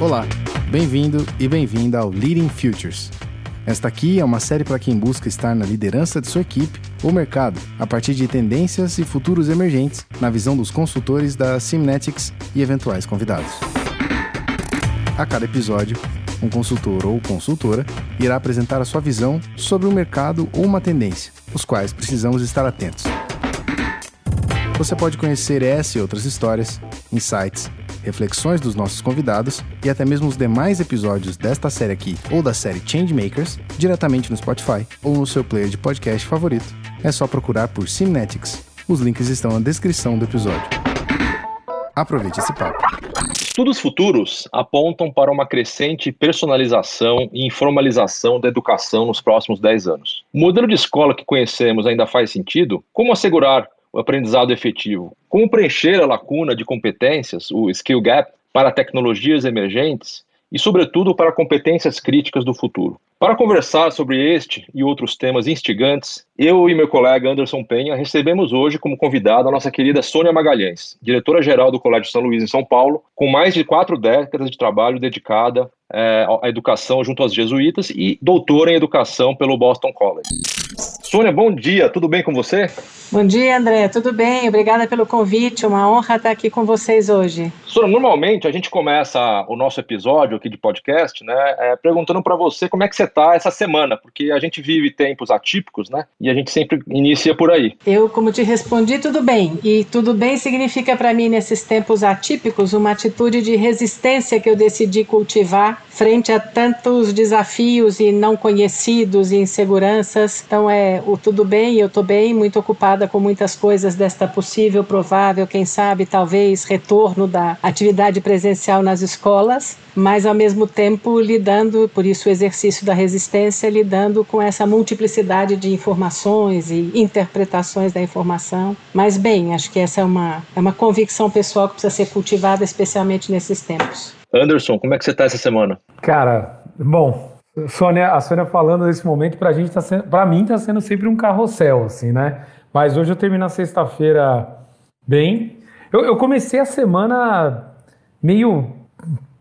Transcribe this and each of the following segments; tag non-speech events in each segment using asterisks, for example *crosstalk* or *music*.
Olá, bem-vindo e bem-vinda ao Leading Futures. Esta aqui é uma série para quem busca estar na liderança de sua equipe ou mercado, a partir de tendências e futuros emergentes, na visão dos consultores da Simnetics e eventuais convidados. A cada episódio, um consultor ou consultora irá apresentar a sua visão sobre um mercado ou uma tendência, os quais precisamos estar atentos. Você pode conhecer essa e outras histórias, insights reflexões dos nossos convidados e até mesmo os demais episódios desta série aqui ou da série Changemakers diretamente no Spotify ou no seu player de podcast favorito. É só procurar por Cinetics. Os links estão na descrição do episódio. Aproveite esse papo. Estudos futuros apontam para uma crescente personalização e informalização da educação nos próximos 10 anos. O modelo de escola que conhecemos ainda faz sentido? Como assegurar o aprendizado efetivo. Como preencher a lacuna de competências, o skill gap, para tecnologias emergentes e, sobretudo, para competências críticas do futuro. Para conversar sobre este e outros temas instigantes, eu e meu colega Anderson Penha recebemos hoje como convidada a nossa querida Sônia Magalhães, diretora-geral do Colégio São Luís em São Paulo, com mais de quatro décadas de trabalho dedicada é, à educação junto aos jesuítas e doutora em educação pelo Boston College. Sônia, bom dia, tudo bem com você? Bom dia, André, tudo bem? Obrigada pelo convite, uma honra estar aqui com vocês hoje. Sônia, normalmente a gente começa o nosso episódio aqui de podcast, né, é, perguntando para você como é que você está essa semana, porque a gente vive tempos atípicos, né, e a gente sempre inicia por aí. Eu, como te respondi, tudo bem, e tudo bem significa para mim, nesses tempos atípicos, uma atitude de resistência que eu decidi cultivar frente a tantos desafios e não conhecidos e inseguranças. Então, é o tudo bem, eu estou bem, muito ocupada com muitas coisas desta possível, provável, quem sabe, talvez, retorno da atividade presencial nas escolas, mas ao mesmo tempo lidando, por isso o exercício da resistência, lidando com essa multiplicidade de informações e interpretações da informação. Mas bem, acho que essa é uma, é uma convicção pessoal que precisa ser cultivada, especialmente nesses tempos. Anderson, como é que você está essa semana? Cara, bom, Sônia, a Sônia falando nesse momento, para a gente tá sendo, para mim está sendo sempre um carrossel, assim, né? Mas hoje eu termino a sexta-feira bem. Eu, eu, comecei a semana meio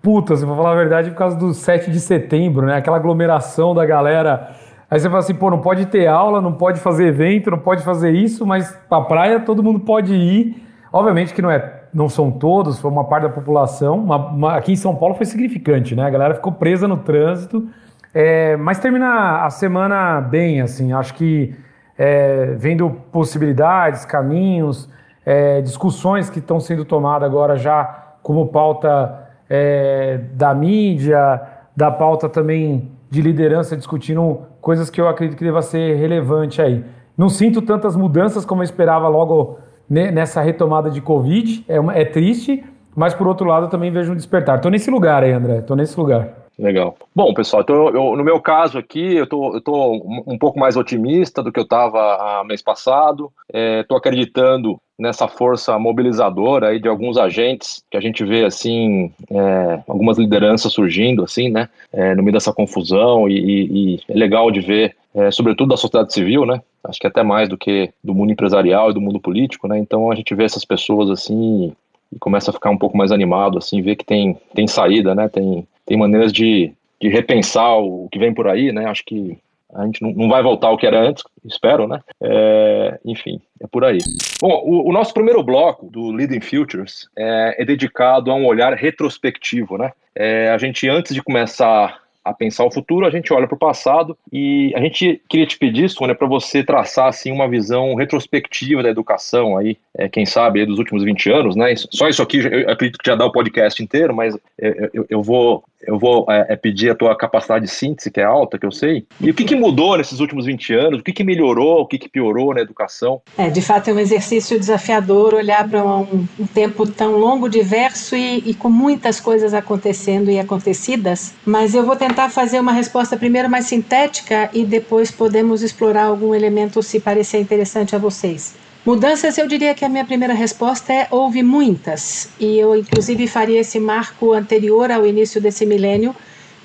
puta, se for falar a verdade, por causa do 7 de setembro, né? Aquela aglomeração da galera. Aí você fala assim, pô, não pode ter aula, não pode fazer evento, não pode fazer isso, mas pra praia todo mundo pode ir. Obviamente que não é, não são todos, foi uma parte da população. Uma, uma, aqui em São Paulo foi significante, né? A galera ficou presa no trânsito. É, mas termina a semana bem, assim. Acho que é, vendo possibilidades, caminhos, é, discussões que estão sendo tomadas agora já como pauta é, da mídia, da pauta também de liderança, discutindo coisas que eu acredito que deva ser relevante aí. Não sinto tantas mudanças como eu esperava logo nessa retomada de Covid, é, uma, é triste, mas por outro lado também vejo um despertar. Estou nesse lugar aí, André, estou nesse lugar. Legal. Bom, pessoal, então eu, no meu caso aqui, eu tô, eu tô um pouco mais otimista do que eu estava mês passado. Estou é, acreditando nessa força mobilizadora aí de alguns agentes que a gente vê assim é, algumas lideranças surgindo assim né é, no meio dessa confusão e, e, e é legal de ver é, sobretudo da sociedade civil né acho que até mais do que do mundo empresarial e do mundo político né então a gente vê essas pessoas assim e começa a ficar um pouco mais animado assim ver que tem tem saída né tem tem maneiras de, de repensar o que vem por aí, né? Acho que a gente não, não vai voltar ao que era antes, espero, né? É, enfim, é por aí. Bom, o, o, nosso primeiro bloco do Leading Futures é, é dedicado a um olhar retrospectivo, né? É, a gente, antes de começar a pensar o futuro, a gente olha para o passado e a gente queria te pedir, Sônia, para você traçar assim uma visão retrospectiva da educação aí, é, quem sabe, dos últimos 20 anos, né? Só isso aqui, eu acredito que já dá o podcast inteiro, mas eu, eu, eu vou eu vou é, é, pedir a tua capacidade de síntese, que é alta, que eu sei. E o que, que mudou nesses últimos 20 anos? O que, que melhorou? O que, que piorou na educação? É, de fato, é um exercício desafiador olhar para um, um, tempo tão longo, diverso e, e, com muitas coisas acontecendo e acontecidas. Mas eu vou tentar fazer uma resposta primeiro mais sintética e depois podemos explorar algum elemento se parecer interessante a vocês. Mudanças, eu diria que a minha primeira resposta é houve muitas. E eu, inclusive, faria esse marco anterior ao início desse milênio,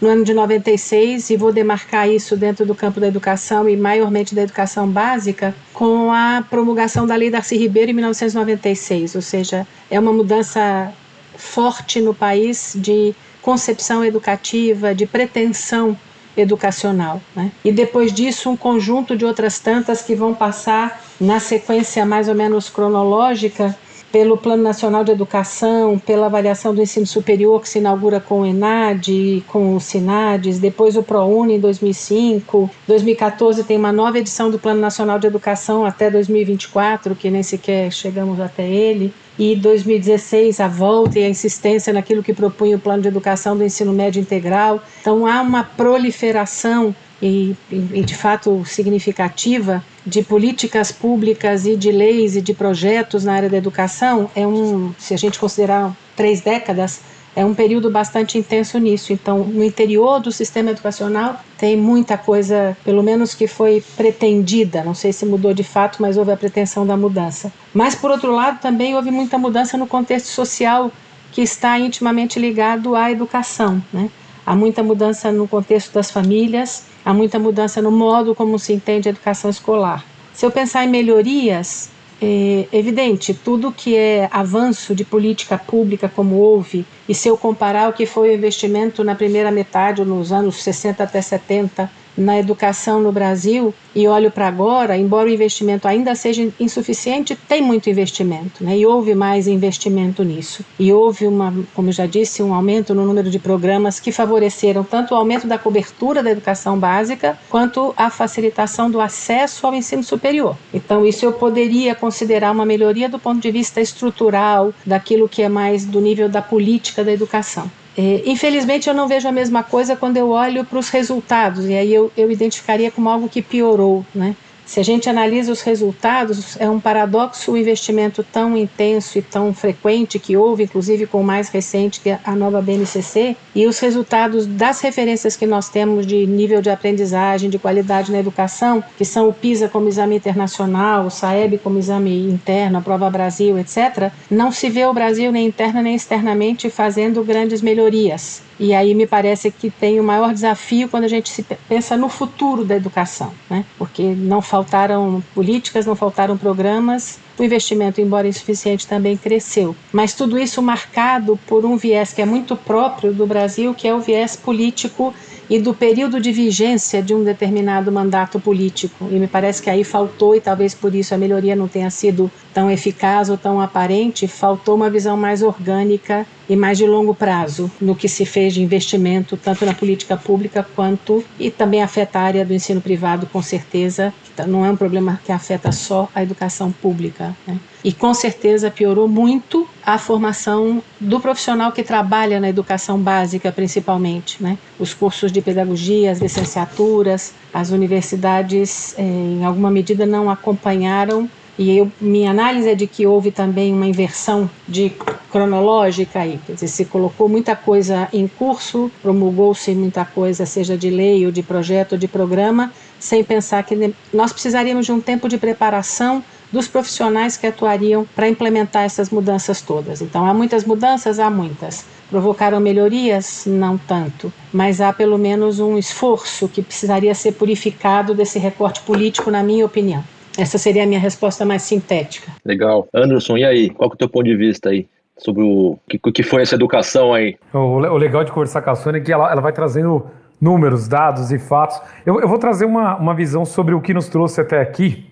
no ano de 96, e vou demarcar isso dentro do campo da educação e maiormente da educação básica, com a promulgação da Lei Darcy Ribeiro em 1996. Ou seja, é uma mudança forte no país de concepção educativa, de pretensão educacional. Né? E depois disso, um conjunto de outras tantas que vão passar na sequência mais ou menos cronológica pelo Plano Nacional de Educação, pela avaliação do ensino superior que se inaugura com o ENAD, com o SINADES, depois o ProUni em 2005, 2014 tem uma nova edição do Plano Nacional de Educação até 2024, que nem sequer chegamos até ele, e 2016 a volta e a insistência naquilo que propunha o Plano de Educação do Ensino Médio Integral. Então há uma proliferação e, e, de fato significativa de políticas públicas e de leis e de projetos na área da educação é um, se a gente considerar três décadas, é um período bastante intenso nisso. Então, no interior do sistema educacional tem muita coisa, pelo menos que foi pretendida. Não sei se mudou de fato, mas houve a pretensão da mudança. Mas, por outro lado, também houve muita mudança no contexto social que está intimamente ligado à educação. Né? Há muita mudança no contexto das famílias, há muita mudança no modo como se entende a educação escolar. Se eu pensar em melhorias, é evidente, tudo que é avanço de política pública, como houve, e se eu comparar o que foi o investimento na primeira metade, nos anos 60 até 70, na educação no Brasil e olho para agora, embora o investimento ainda seja insuficiente, tem muito investimento, né? E houve mais investimento nisso. E houve uma, como eu já disse, um aumento no número de programas que favoreceram tanto o aumento da cobertura da educação básica quanto a facilitação do acesso ao ensino superior. Então, isso eu poderia considerar uma melhoria do ponto de vista estrutural, daquilo que é mais do nível da política da educação. É, infelizmente, eu não vejo a mesma coisa quando eu olho para os resultados, e aí eu, eu identificaria como algo que piorou. Né? Se a gente analisa os resultados, é um paradoxo o investimento tão intenso e tão frequente que houve, inclusive com o mais recente, que é a nova BNCC, e os resultados das referências que nós temos de nível de aprendizagem, de qualidade na educação, que são o PISA como exame internacional, o SAEB como exame interno, a Prova Brasil, etc., não se vê o Brasil nem interna nem externamente fazendo grandes melhorias. E aí me parece que tem o maior desafio quando a gente se pensa no futuro da educação, né? porque não faltaram políticas, não faltaram programas, o investimento, embora insuficiente, também cresceu. Mas tudo isso marcado por um viés que é muito próprio do Brasil, que é o viés político e do período de vigência de um determinado mandato político. E me parece que aí faltou, e talvez por isso a melhoria não tenha sido tão eficaz ou tão aparente, faltou uma visão mais orgânica e mais de longo prazo no que se fez de investimento, tanto na política pública quanto, e também afeta a área do ensino privado, com certeza, não é um problema que afeta só a educação pública. Né? E com certeza piorou muito a formação do profissional que trabalha na educação básica, principalmente. Né? Os cursos de pedagogia, as licenciaturas, as universidades, eh, em alguma medida, não acompanharam e eu, minha análise é de que houve também uma inversão de cronológica aí, quer dizer, se colocou muita coisa em curso, promulgou-se muita coisa, seja de lei ou de projeto ou de programa, sem pensar que nós precisaríamos de um tempo de preparação dos profissionais que atuariam para implementar essas mudanças todas. Então, há muitas mudanças? Há muitas. Provocaram melhorias? Não tanto. Mas há pelo menos um esforço que precisaria ser purificado desse recorte político, na minha opinião. Essa seria a minha resposta mais sintética. Legal. Anderson, e aí? Qual é o teu ponto de vista aí? Sobre o que, que foi essa educação aí? O, o legal de conversar com a Sônia é que ela, ela vai trazendo números, dados e fatos. Eu, eu vou trazer uma, uma visão sobre o que nos trouxe até aqui.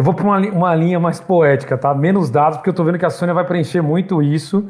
Eu vou para uma, uma linha mais poética, tá? Menos dados, porque eu estou vendo que a Sônia vai preencher muito isso.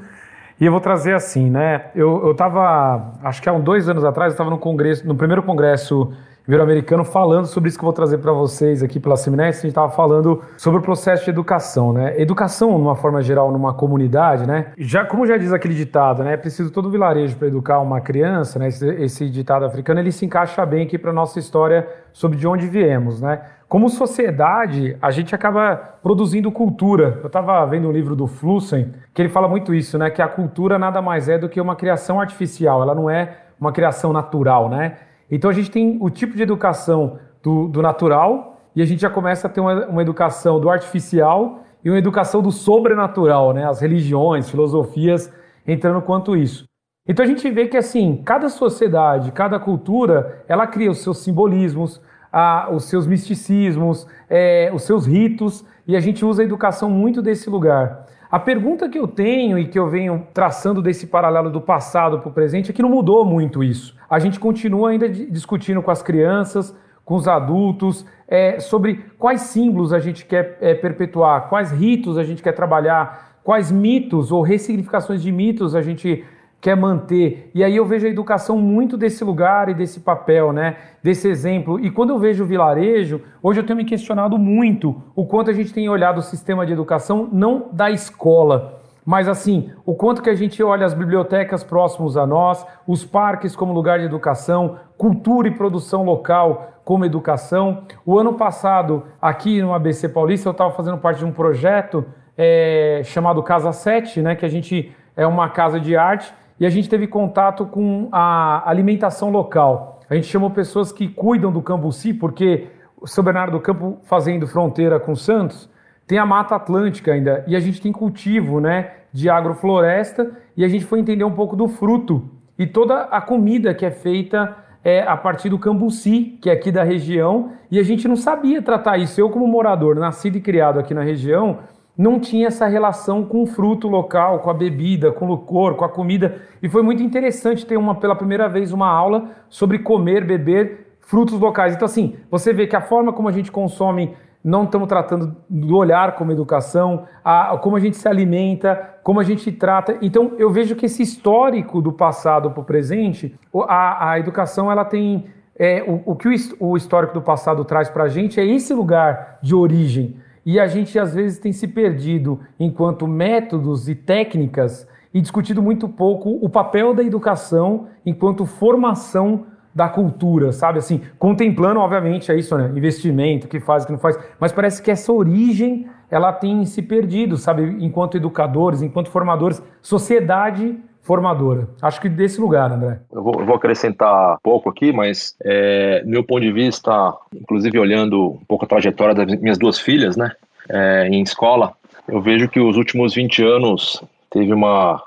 E eu vou trazer assim, né? Eu estava, acho que há uns dois anos atrás, eu estava no congresso, no primeiro congresso Ibero-Americano falando sobre isso que eu vou trazer para vocês aqui pela Seminés. A gente estava falando sobre o processo de educação, né? Educação, numa forma geral, numa comunidade, né? Já, como já diz aquele ditado, né? É preciso todo vilarejo para educar uma criança, né? Esse, esse ditado africano, ele se encaixa bem aqui para nossa história sobre de onde viemos, né? Como sociedade, a gente acaba produzindo cultura. Eu estava vendo um livro do Flussen, que ele fala muito isso, né? Que a cultura nada mais é do que uma criação artificial, ela não é uma criação natural, né? Então a gente tem o tipo de educação do, do natural e a gente já começa a ter uma, uma, educação do artificial e uma educação do sobrenatural, né? As religiões, filosofias entrando quanto isso. Então a gente vê que assim, cada sociedade, cada cultura, ela cria os seus simbolismos, a, os seus misticismos, é, os seus ritos, e a gente usa a educação muito desse lugar. A pergunta que eu tenho e que eu venho traçando desse paralelo do passado para o presente é que não mudou muito isso. A gente continua ainda discutindo com as crianças, com os adultos, é, sobre quais símbolos a gente quer é, perpetuar, quais ritos a gente quer trabalhar, quais mitos ou ressignificações de mitos a gente quer manter. E aí eu vejo a educação muito desse lugar e desse papel, né? Desse exemplo. E quando eu vejo o vilarejo, hoje eu tenho me questionado muito o quanto a gente tem olhado o sistema de educação não da escola, mas assim, o quanto que a gente olha as bibliotecas próximos a nós, os parques como lugar de educação, cultura e produção local como educação. O ano passado, aqui no ABC Paulista, eu estava fazendo parte de um projeto é, chamado Casa 7, né, que a gente é uma casa de arte e a gente teve contato com a alimentação local. A gente chamou pessoas que cuidam do Cambuci, porque o São Bernardo do Campo, fazendo fronteira com Santos, tem a Mata Atlântica ainda, e a gente tem cultivo né, de agrofloresta, e a gente foi entender um pouco do fruto e toda a comida que é feita é, a partir do cambuci, que é aqui da região, e a gente não sabia tratar isso. Eu, como morador, nascido e criado aqui na região, não tinha essa relação com o fruto local, com a bebida, com o licor, com a comida. E foi muito interessante ter uma, pela primeira vez uma aula sobre comer, beber frutos locais. Então, assim, você vê que a forma como a gente consome, não estamos tratando do olhar como educação, a, como a gente se alimenta, como a gente trata. Então, eu vejo que esse histórico do passado para o presente, a, a educação ela tem. É, o, o que o, o histórico do passado traz para a gente é esse lugar de origem e a gente às vezes tem se perdido enquanto métodos e técnicas e discutido muito pouco o papel da educação enquanto formação da cultura, sabe? Assim, contemplando, obviamente, é isso, né? Investimento, que faz, que não faz, mas parece que essa origem ela tem se perdido, sabe? Enquanto educadores, enquanto formadores, sociedade formadora. Acho que desse lugar, André. Eu vou, eu vou acrescentar pouco aqui, mas é, meu ponto de vista, inclusive olhando um pouco a trajetória das minhas duas filhas, né, é, em escola, eu vejo que os últimos 20 anos teve uma,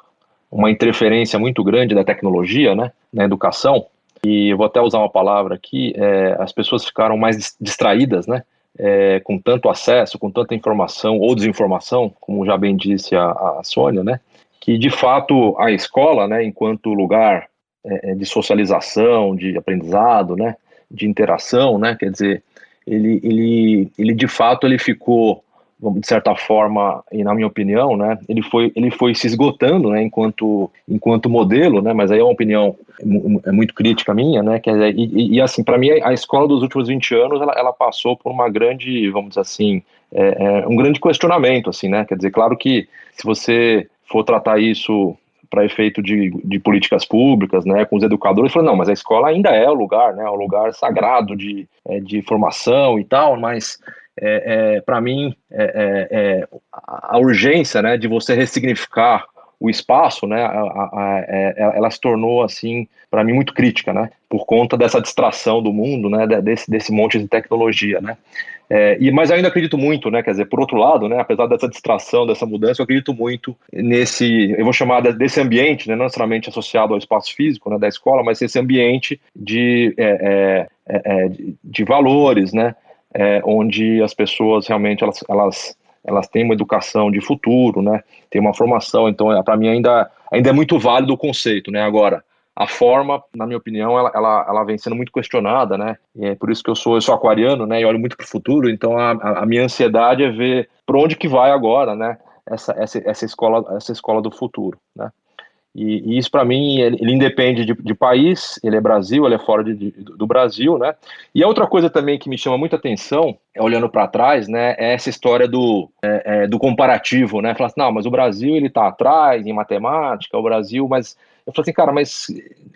uma interferência muito grande da tecnologia, né, na educação, e eu vou até usar uma palavra aqui, é, as pessoas ficaram mais distraídas, né, é, com tanto acesso, com tanta informação ou desinformação, como já bem disse a, a Sônia, né, que de fato a escola, né, enquanto lugar é, é, de socialização, de aprendizado, né, de interação, né, quer dizer, ele, ele, ele de fato ele ficou de certa forma, e na minha opinião, né, ele foi, ele foi se esgotando, né, enquanto, enquanto modelo, né, mas aí é uma opinião é muito crítica minha, né, que e, e assim, para mim a escola dos últimos 20 anos, ela, ela passou por uma grande, vamos dizer assim, é, é, um grande questionamento, assim, né, quer dizer, claro que se você for tratar isso para efeito de, de políticas públicas, né, com os educadores, falou, não, mas a escola ainda é o lugar, né, o lugar sagrado de, é, de formação e tal, mas é, é, para mim é, é, é a urgência, né, de você ressignificar o espaço, né, a, a, a, é, ela se tornou assim para mim muito crítica, né, por conta dessa distração do mundo, né, desse, desse monte de tecnologia, né. É, e, mas ainda acredito muito, né? Quer dizer, por outro lado, né, apesar dessa distração, dessa mudança, eu acredito muito nesse, eu vou chamar desse ambiente, né, não necessariamente associado ao espaço físico né, da escola, mas esse ambiente de, é, é, é, é de, de, valores, né? É, onde as pessoas realmente elas, elas, elas têm uma educação de futuro, né? Tem uma formação, então para mim ainda, ainda é muito válido o conceito, né? Agora, a forma, na minha opinião, ela, ela, ela vem sendo muito questionada, né? E é por isso que eu sou, eu sou aquariano, né? E olho muito para o futuro. Então a, a, minha ansiedade é ver para onde que vai agora, né? Essa, essa, essa escola, essa escola do futuro, né? E, e isso para mim ele, ele independe de, de, país, ele é Brasil, ele é fora de, de, do Brasil, né? E a outra coisa também que me chama muita atenção, é, olhando para trás, né, é essa história do, é, é, do comparativo, né? Falar assim, não, mas o Brasil ele está atrás em matemática, o Brasil, mas eu falei assim, cara, mas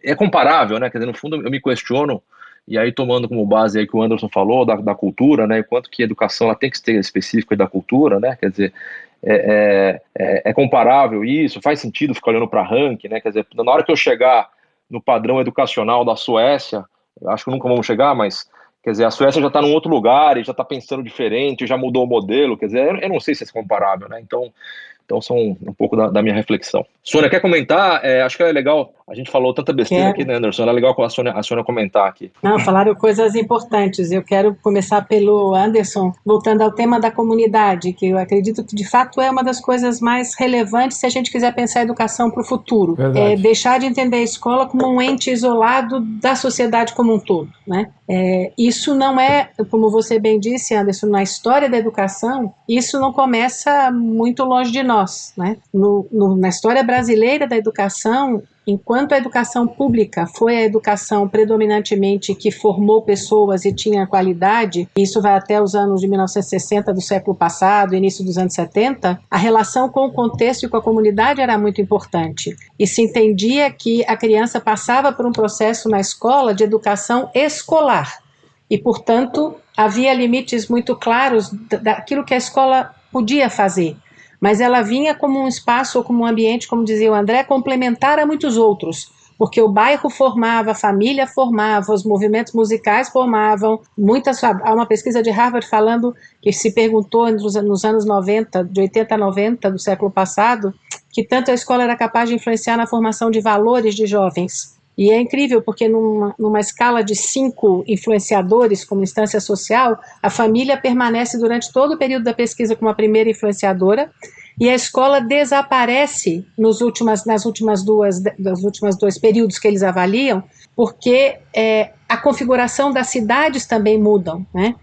é comparável, né? Quer dizer, no fundo eu me questiono, e aí tomando como base aí que o Anderson falou, da, da cultura, né? Quanto que a educação ela tem que ser específica da cultura, né? Quer dizer, é, é, é, é comparável isso? Faz sentido ficar olhando para ranking, né? Quer dizer, na hora que eu chegar no padrão educacional da Suécia, acho que nunca vamos chegar, mas quer dizer, a Suécia já está num outro lugar e já está pensando diferente, já mudou o modelo, quer dizer, eu, eu não sei se é comparável, né? Então, Então são um pouco da, da minha reflexão. Sônia, quer comentar? É, acho que é legal, a gente falou tanta besteira quero. aqui, né, Anderson? É legal a Sônia, a Sônia comentar aqui. Não, falaram coisas importantes. Eu quero começar pelo Anderson, voltando ao tema da comunidade, que eu acredito que de fato é uma das coisas mais relevantes se a gente quiser pensar a educação para o futuro. Verdade. É deixar de entender a escola como um ente isolado da sociedade como um todo, né? É, isso não é, como você bem disse, Anderson, na história da educação, isso não começa muito longe de nós. Né? No, no, na história brasileira da educação, enquanto a educação pública foi a educação predominantemente que formou pessoas e tinha qualidade, isso vai até os anos de 1960 do século passado, início dos anos 70, a relação com o contexto e com a comunidade era muito importante. E se entendia que a criança passava por um processo na escola de educação escolar. E, portanto, havia limites muito claros daquilo que a escola podia fazer mas ela vinha como um espaço ou como um ambiente, como dizia o André, complementar a muitos outros, porque o bairro formava, a família formava, os movimentos musicais formavam. Muitas, há uma pesquisa de Harvard falando que se perguntou nos, nos anos 90, de 80 a 90 do século passado, que tanto a escola era capaz de influenciar na formação de valores de jovens. E é incrível porque numa, numa, escala de cinco influenciadores como instância social, a família permanece durante todo o período da pesquisa como a primeira influenciadora e a escola desaparece nos últimas, nas últimas duas, das últimas dois períodos que eles avaliam, porque é, a configuração das cidades também mudam, né?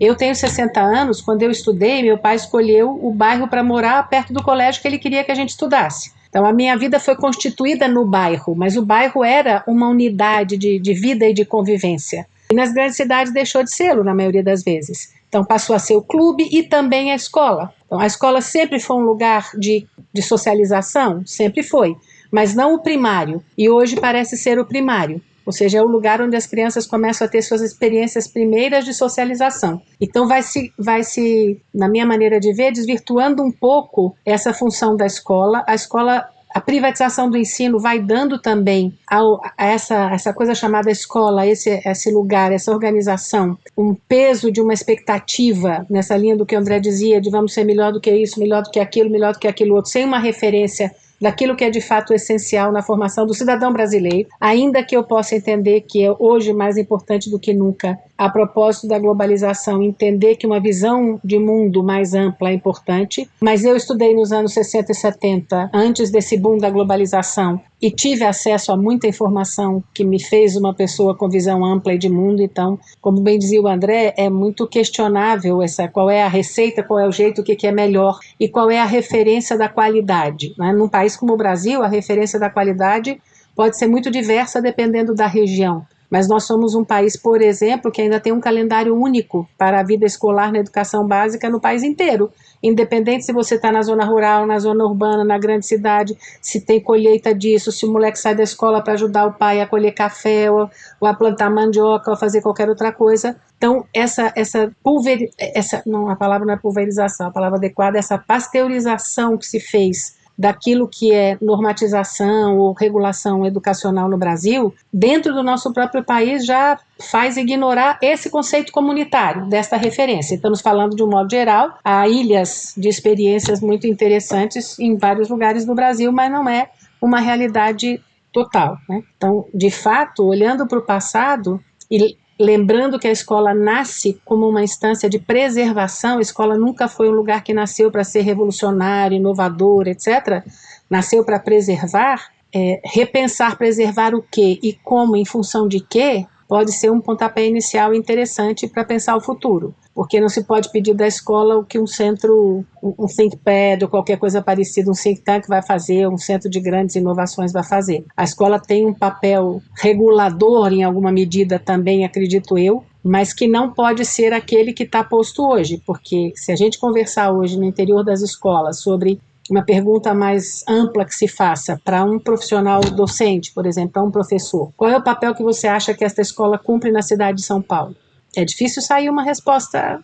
Eu tenho 60 anos, quando eu estudei, meu pai escolheu o bairro para morar perto do colégio que ele queria que a gente estudasse. Então, a minha vida foi constituída no bairro, mas o bairro era uma unidade de, de vida e de convivência. E nas grandes cidades deixou de ser, na maioria das vezes. Então, passou a ser o clube e também a escola. Então, a escola sempre foi um lugar de, de socialização? Sempre foi, mas não o primário. E hoje parece ser o primário ou seja, é o lugar onde as crianças começam a ter suas experiências primeiras de socialização. Então vai se, vai se, na minha maneira de ver, desvirtuando um pouco essa função da escola. A escola a privatização do ensino vai dando também ao, a essa, essa coisa chamada escola, esse, esse lugar, essa organização, um peso de uma expectativa nessa linha do que o André dizia, de vamos ser melhor do que isso, melhor do que aquilo, melhor do que aquilo outro, sem uma referência daquilo que é de fato essencial na formação do cidadão brasileiro, ainda que eu possa entender que é hoje mais importante do que nunca a propósito da globalização, entender que uma visão de mundo mais ampla é importante, mas eu estudei nos anos 60 e 70, antes desse boom da globalização, e tive acesso a muita informação que me fez uma pessoa com visão ampla e de mundo. Então, como bem dizia o André, é muito questionável essa qual é a receita, qual é o jeito, o que, que é melhor e qual é a referência da qualidade. Né? Num país como o Brasil, a referência da qualidade pode ser muito diversa dependendo da região. Mas nós somos um país, por exemplo, que ainda tem um calendário único para a vida escolar na educação básica no país inteiro. Independente se você está na zona rural, na zona urbana, na grande cidade, se tem colheita disso, se o moleque sai da escola para ajudar o pai a colher café, ou, ou, a plantar mandioca, ou a fazer qualquer outra coisa. Então, essa, essa pulver, essa, não, a palavra não é pulverização, a palavra adequada é essa pasteurização que se fez daquilo que é normatização ou regulação educacional no Brasil, dentro do nosso próprio país já faz ignorar esse conceito comunitário desta referência. Estamos falando de um modo geral, há ilhas de experiências muito interessantes em vários lugares do Brasil, mas não é uma realidade total. Né? Então, de fato, olhando para o passado e lembrando que a escola nasce como uma instância de preservação, a escola nunca foi um lugar que nasceu para ser revolucionário, inovador, etc. Nasceu para preservar. É, repensar, preservar o que e como, em função de quê, pode ser um pontapé inicial interessante para pensar o futuro porque não se pode pedir da escola o que um centro, um think pad ou qualquer coisa parecida, um think tank vai fazer, um centro de grandes inovações vai fazer. A escola tem um papel regulador em alguma medida também, acredito eu, mas que não pode ser aquele que está posto hoje, porque se a gente conversar hoje no interior das escolas sobre uma pergunta mais ampla que se faça para um profissional docente, por exemplo, para um professor, qual é o papel que você acha que esta escola cumpre na cidade de São Paulo? É difícil sair uma resposta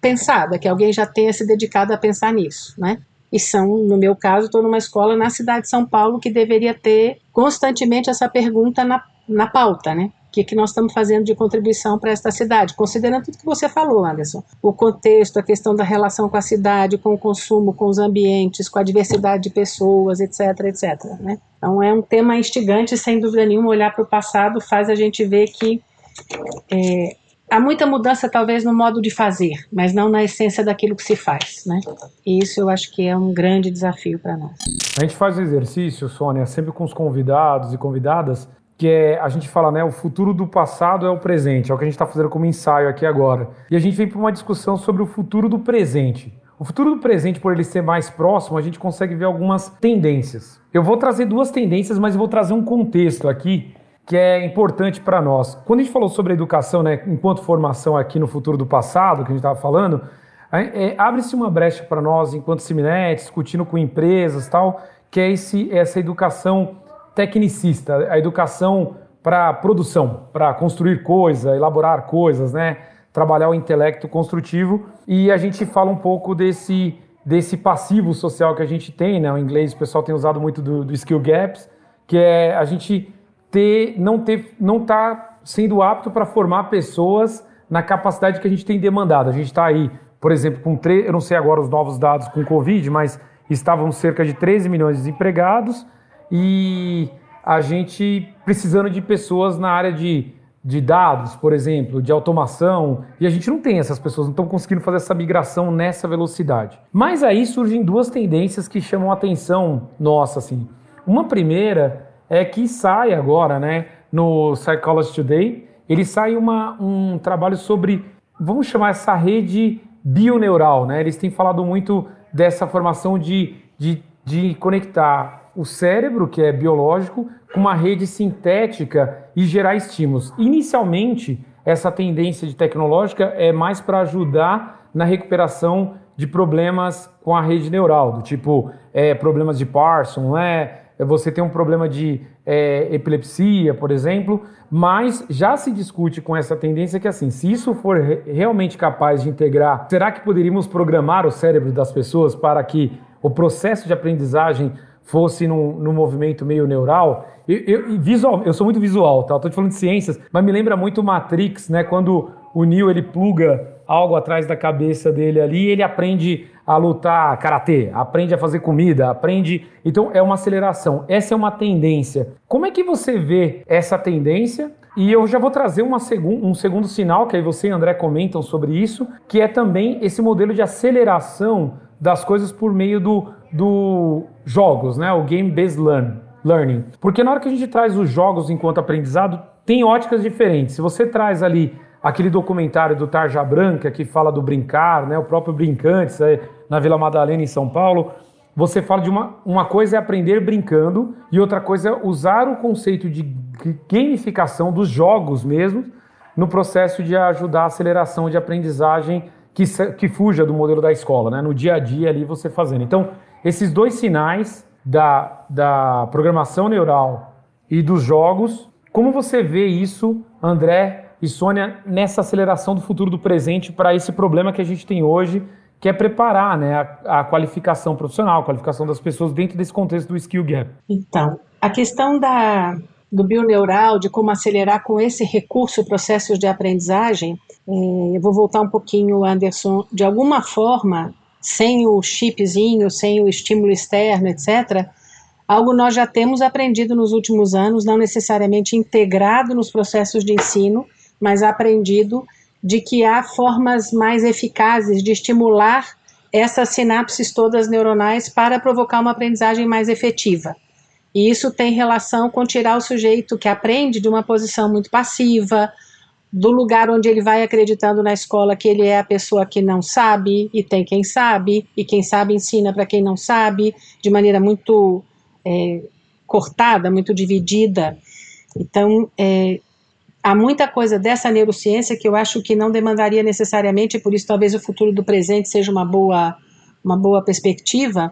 pensada, que alguém já tenha se dedicado a pensar nisso, né? E são, no meu caso, estou numa escola na cidade de São Paulo que deveria ter constantemente essa pergunta na, na pauta, né? que, que nós estamos fazendo de contribuição para esta cidade, considerando tudo que você falou, Anderson. O contexto, a questão da relação com a cidade, com o consumo, com os ambientes, com a diversidade de pessoas, etc, etc. Né? Então é um tema instigante, sem dúvida nenhuma, olhar para o passado faz a gente ver que é, há muita mudança talvez no modo de fazer, mas não na essência daquilo que se faz, né? E isso eu acho que é um grande desafio para nós. A gente faz o exercício, Sônia, sempre com os convidados e convidadas, que é, a gente fala, né, o futuro do passado é o presente, é o que a gente está fazendo como ensaio aqui agora. E a gente vem para uma discussão sobre o futuro do presente. O futuro do presente, por ele ser mais próximo, a gente consegue ver algumas tendências. Eu vou trazer duas tendências, mas vou trazer um contexto aqui que é importante para nós. Quando a gente falou sobre educação, né, enquanto formação aqui no futuro do passado, que a gente estava falando, é, abre-se uma brecha para nós, enquanto Seminet, discutindo com empresas tal, que é esse, essa educação tecnicista, a educação para produção, para construir coisa, elaborar coisas, né? trabalhar o intelecto construtivo. E a gente fala um pouco desse, desse passivo social que a gente tem, né? o inglês o pessoal tem usado muito do, do skill gaps, que é a gente ter, não ter, não tá sendo apto para formar pessoas na capacidade que a gente tem demandado. A gente está aí, por exemplo, com três, eu não sei agora os novos dados com Covid, mas estavam cerca de 13 milhões de desempregados e a gente precisando de pessoas na área de, de dados, por exemplo, de automação, e a gente não tem essas pessoas, não estão conseguindo fazer essa migração nessa velocidade. Mas aí surgem duas tendências que chamam a atenção nossa, assim. Uma primeira é que sai agora, né, no Psychology Today, ele sai uma, um trabalho sobre, vamos chamar essa rede bioneural, né? Eles têm falado muito dessa formação de, de, de conectar o cérebro, que é biológico, com uma rede sintética e gerar estímulos. Inicialmente, essa tendência de tecnológica é mais para ajudar na recuperação de problemas com a rede neural, do tipo é, problemas de Parkinson, é, é você tem um problema de é, epilepsia, por exemplo, mas já se discute com essa tendência que assim, se isso for re realmente capaz de integrar, será que poderíamos programar o cérebro das pessoas para que o processo de aprendizagem fosse num, num movimento meio neural. Eu, eu, visual, eu sou muito visual, tá? Estou te falando de ciências, mas me lembra muito Matrix, né? Quando o Neo ele pluga algo atrás da cabeça dele ali, ele aprende a lutar karatê, aprende a fazer comida, aprende. Então é uma aceleração. Essa é uma tendência. Como é que você vê essa tendência? E eu já vou trazer segun, um segundo sinal, que aí você e André comentam sobre isso, que é também esse modelo de aceleração das coisas por meio do, do jogos, né? O game based learn, learning. Porque na hora que a gente traz os jogos enquanto aprendizado, tem óticas diferentes. Se você traz ali aquele documentário do Tarja Branca que fala do brincar, né? O próprio Brincantes na Vila Madalena em São Paulo, você fala de uma, uma coisa é aprender brincando e outra coisa é usar o conceito de gamificação dos jogos mesmo no processo de ajudar a aceleração de aprendizagem que, que fuja do modelo da escola, né? No dia a dia ali você fazendo. Então, esses dois sinais da, da programação neural e dos jogos, como você vê isso, André e Sônia, nessa aceleração do futuro do presente para esse problema que a gente tem hoje, que é preparar né, a, a qualificação profissional, a qualificação das pessoas dentro desse contexto do skill gap? Então, a questão da, do bioneural, de como acelerar com esse recurso processos de aprendizagem, é, eu vou voltar um pouquinho, Anderson, de alguma forma, sem o chipzinho, sem o estímulo externo, etc., algo nós já temos aprendido nos últimos anos, não necessariamente integrado nos processos de ensino, mas aprendido de que há formas mais eficazes de estimular essas sinapses todas neuronais para provocar uma aprendizagem mais efetiva. E isso tem relação com tirar o sujeito que aprende de uma posição muito passiva, do lugar onde ele vai acreditando na escola que ele é a pessoa que não sabe e tem quem sabe, e quem sabe ensina para quem não sabe, de maneira muito é, cortada, muito dividida. Então, é, há muita coisa dessa neurociência que eu acho que não demandaria necessariamente, por isso talvez o futuro do presente seja uma boa, uma boa perspectiva.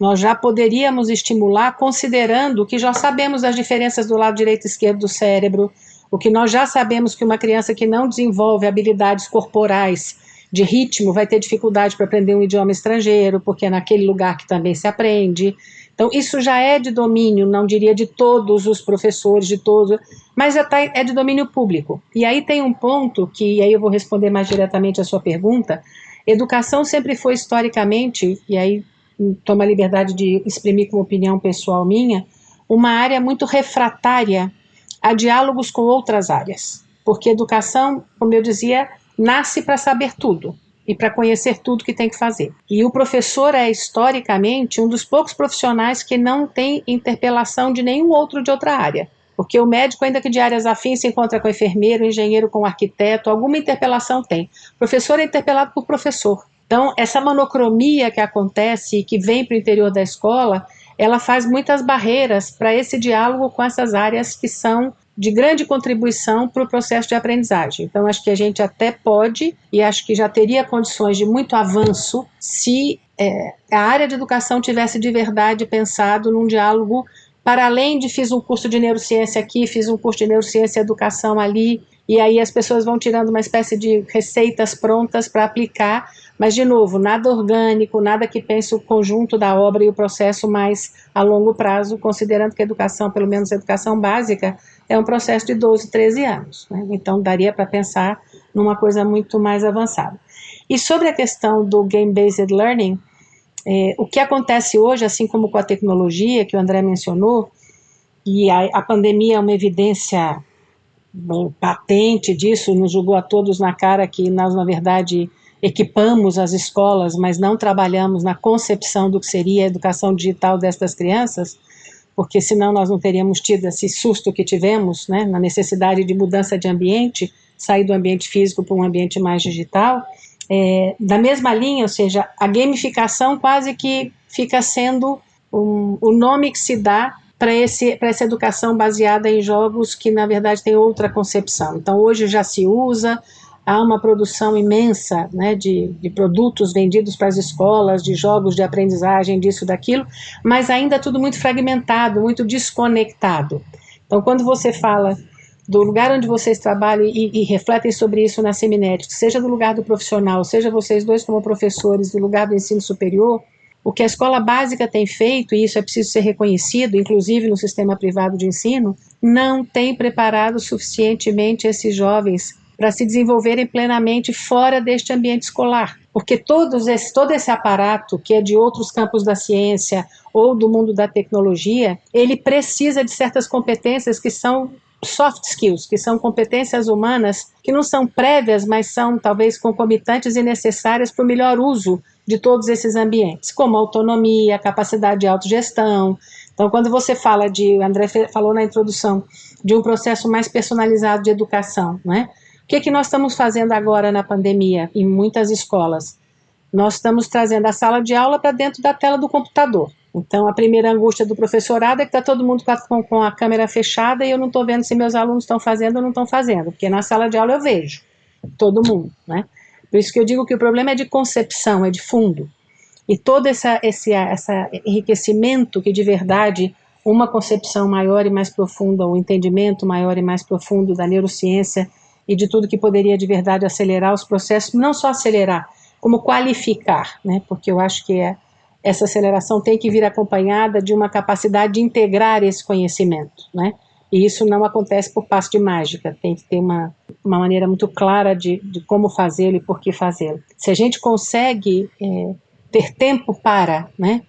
Nós já poderíamos estimular considerando que já sabemos as diferenças do lado direito e esquerdo do cérebro, o que nós já sabemos que uma criança que não desenvolve habilidades corporais de ritmo vai ter dificuldade para aprender um idioma estrangeiro, porque é naquele lugar que também se aprende. Então, isso já é de domínio, não diria de todos os professores, de todos, mas já tá, é de domínio público. E aí tem um ponto que, aí eu vou responder mais diretamente a sua pergunta. Educação sempre foi historicamente, e aí tomo a liberdade de exprimir como opinião pessoal minha, uma área muito refratária a diálogos com outras áreas. Porque educação, como eu dizia, nasce para saber tudo e para conhecer tudo que tem que fazer. E o professor é historicamente um dos poucos profissionais que não tem interpelação de nenhum outro de outra área. Porque o médico, ainda que de áreas afins, se encontra com o enfermeiro, o engenheiro com o arquiteto, alguma interpelação tem. O professor é interpelado por professor. Então, essa monocromia que acontece e que vem para o interior da escola, ela faz muitas barreiras para esse diálogo com essas áreas que são de grande contribuição para o processo de aprendizagem. Então, acho que a gente até pode, e acho que já teria condições de muito avanço, se é, a área de educação tivesse de verdade pensado num diálogo para além de fiz um curso de neurociência aqui, fiz um curso de neurociência e educação ali, e aí as pessoas vão tirando uma espécie de receitas prontas para aplicar, mas de novo, nada orgânico, nada que pense o conjunto da obra e o processo mais a longo prazo, considerando que a educação, pelo menos a educação básica, é um processo de 12, 13 anos. Né? Então, daria para pensar numa coisa muito mais avançada. E sobre a questão do game-based learning, é, o que acontece hoje, assim como com a tecnologia que o André mencionou, e a, a pandemia é uma evidência bom, patente disso, nos jogou a todos na cara que nós, na verdade, equipamos as escolas, mas não trabalhamos na concepção do que seria a educação digital destas crianças, porque senão nós não teríamos tido esse susto que tivemos, né, na necessidade de mudança de ambiente, sair do ambiente físico para um ambiente mais digital. É, da mesma linha, ou seja, a gamificação quase que fica sendo um, o nome que se dá para essa educação baseada em jogos que, na verdade, tem outra concepção. Então, hoje já se usa, há uma produção imensa né, de, de produtos vendidos para as escolas, de jogos de aprendizagem, disso, daquilo, mas ainda tudo muito fragmentado, muito desconectado. Então, quando você fala do lugar onde vocês trabalham e, e refletem sobre isso na Seminética, seja do lugar do profissional, seja vocês dois como professores do lugar do ensino superior, o que a escola básica tem feito, e isso é preciso ser reconhecido, inclusive no sistema privado de ensino, não tem preparado suficientemente esses jovens para se desenvolverem plenamente fora deste ambiente escolar. Porque todos esse, todo esse aparato, que é de outros campos da ciência ou do mundo da tecnologia, ele precisa de certas competências que são soft skills, que são competências humanas que não são prévias, mas são talvez concomitantes e necessárias para o melhor uso de todos esses ambientes, como autonomia, capacidade de autogestão. Então, quando você fala de, o André falou na introdução, de um processo mais personalizado de educação, né? O que, é que nós estamos fazendo agora na pandemia em muitas escolas? Nós estamos trazendo a sala de aula para dentro da tela do computador. Então, a primeira angústia do professorado é que está todo mundo com, com, a câmera fechada e eu não estou vendo se meus alunos estão fazendo ou não estão fazendo, porque na sala de aula eu vejo todo mundo, né? Por isso que eu digo que o problema é de concepção, é de fundo. E todo essa, esse essa enriquecimento que de verdade uma concepção maior e mais profunda, um entendimento maior e mais profundo da neurociência e de tudo que poderia de verdade acelerar os processos, não só acelerar, como qualificar, né? Porque eu acho que é, essa aceleração tem que vir acompanhada de uma capacidade de integrar esse conhecimento, né? E isso não acontece por passo de mágica, tem que ter uma, uma maneira muito clara de, de como fazê-lo e por que fazê-lo. Se a gente consegue é, ter tempo para, né,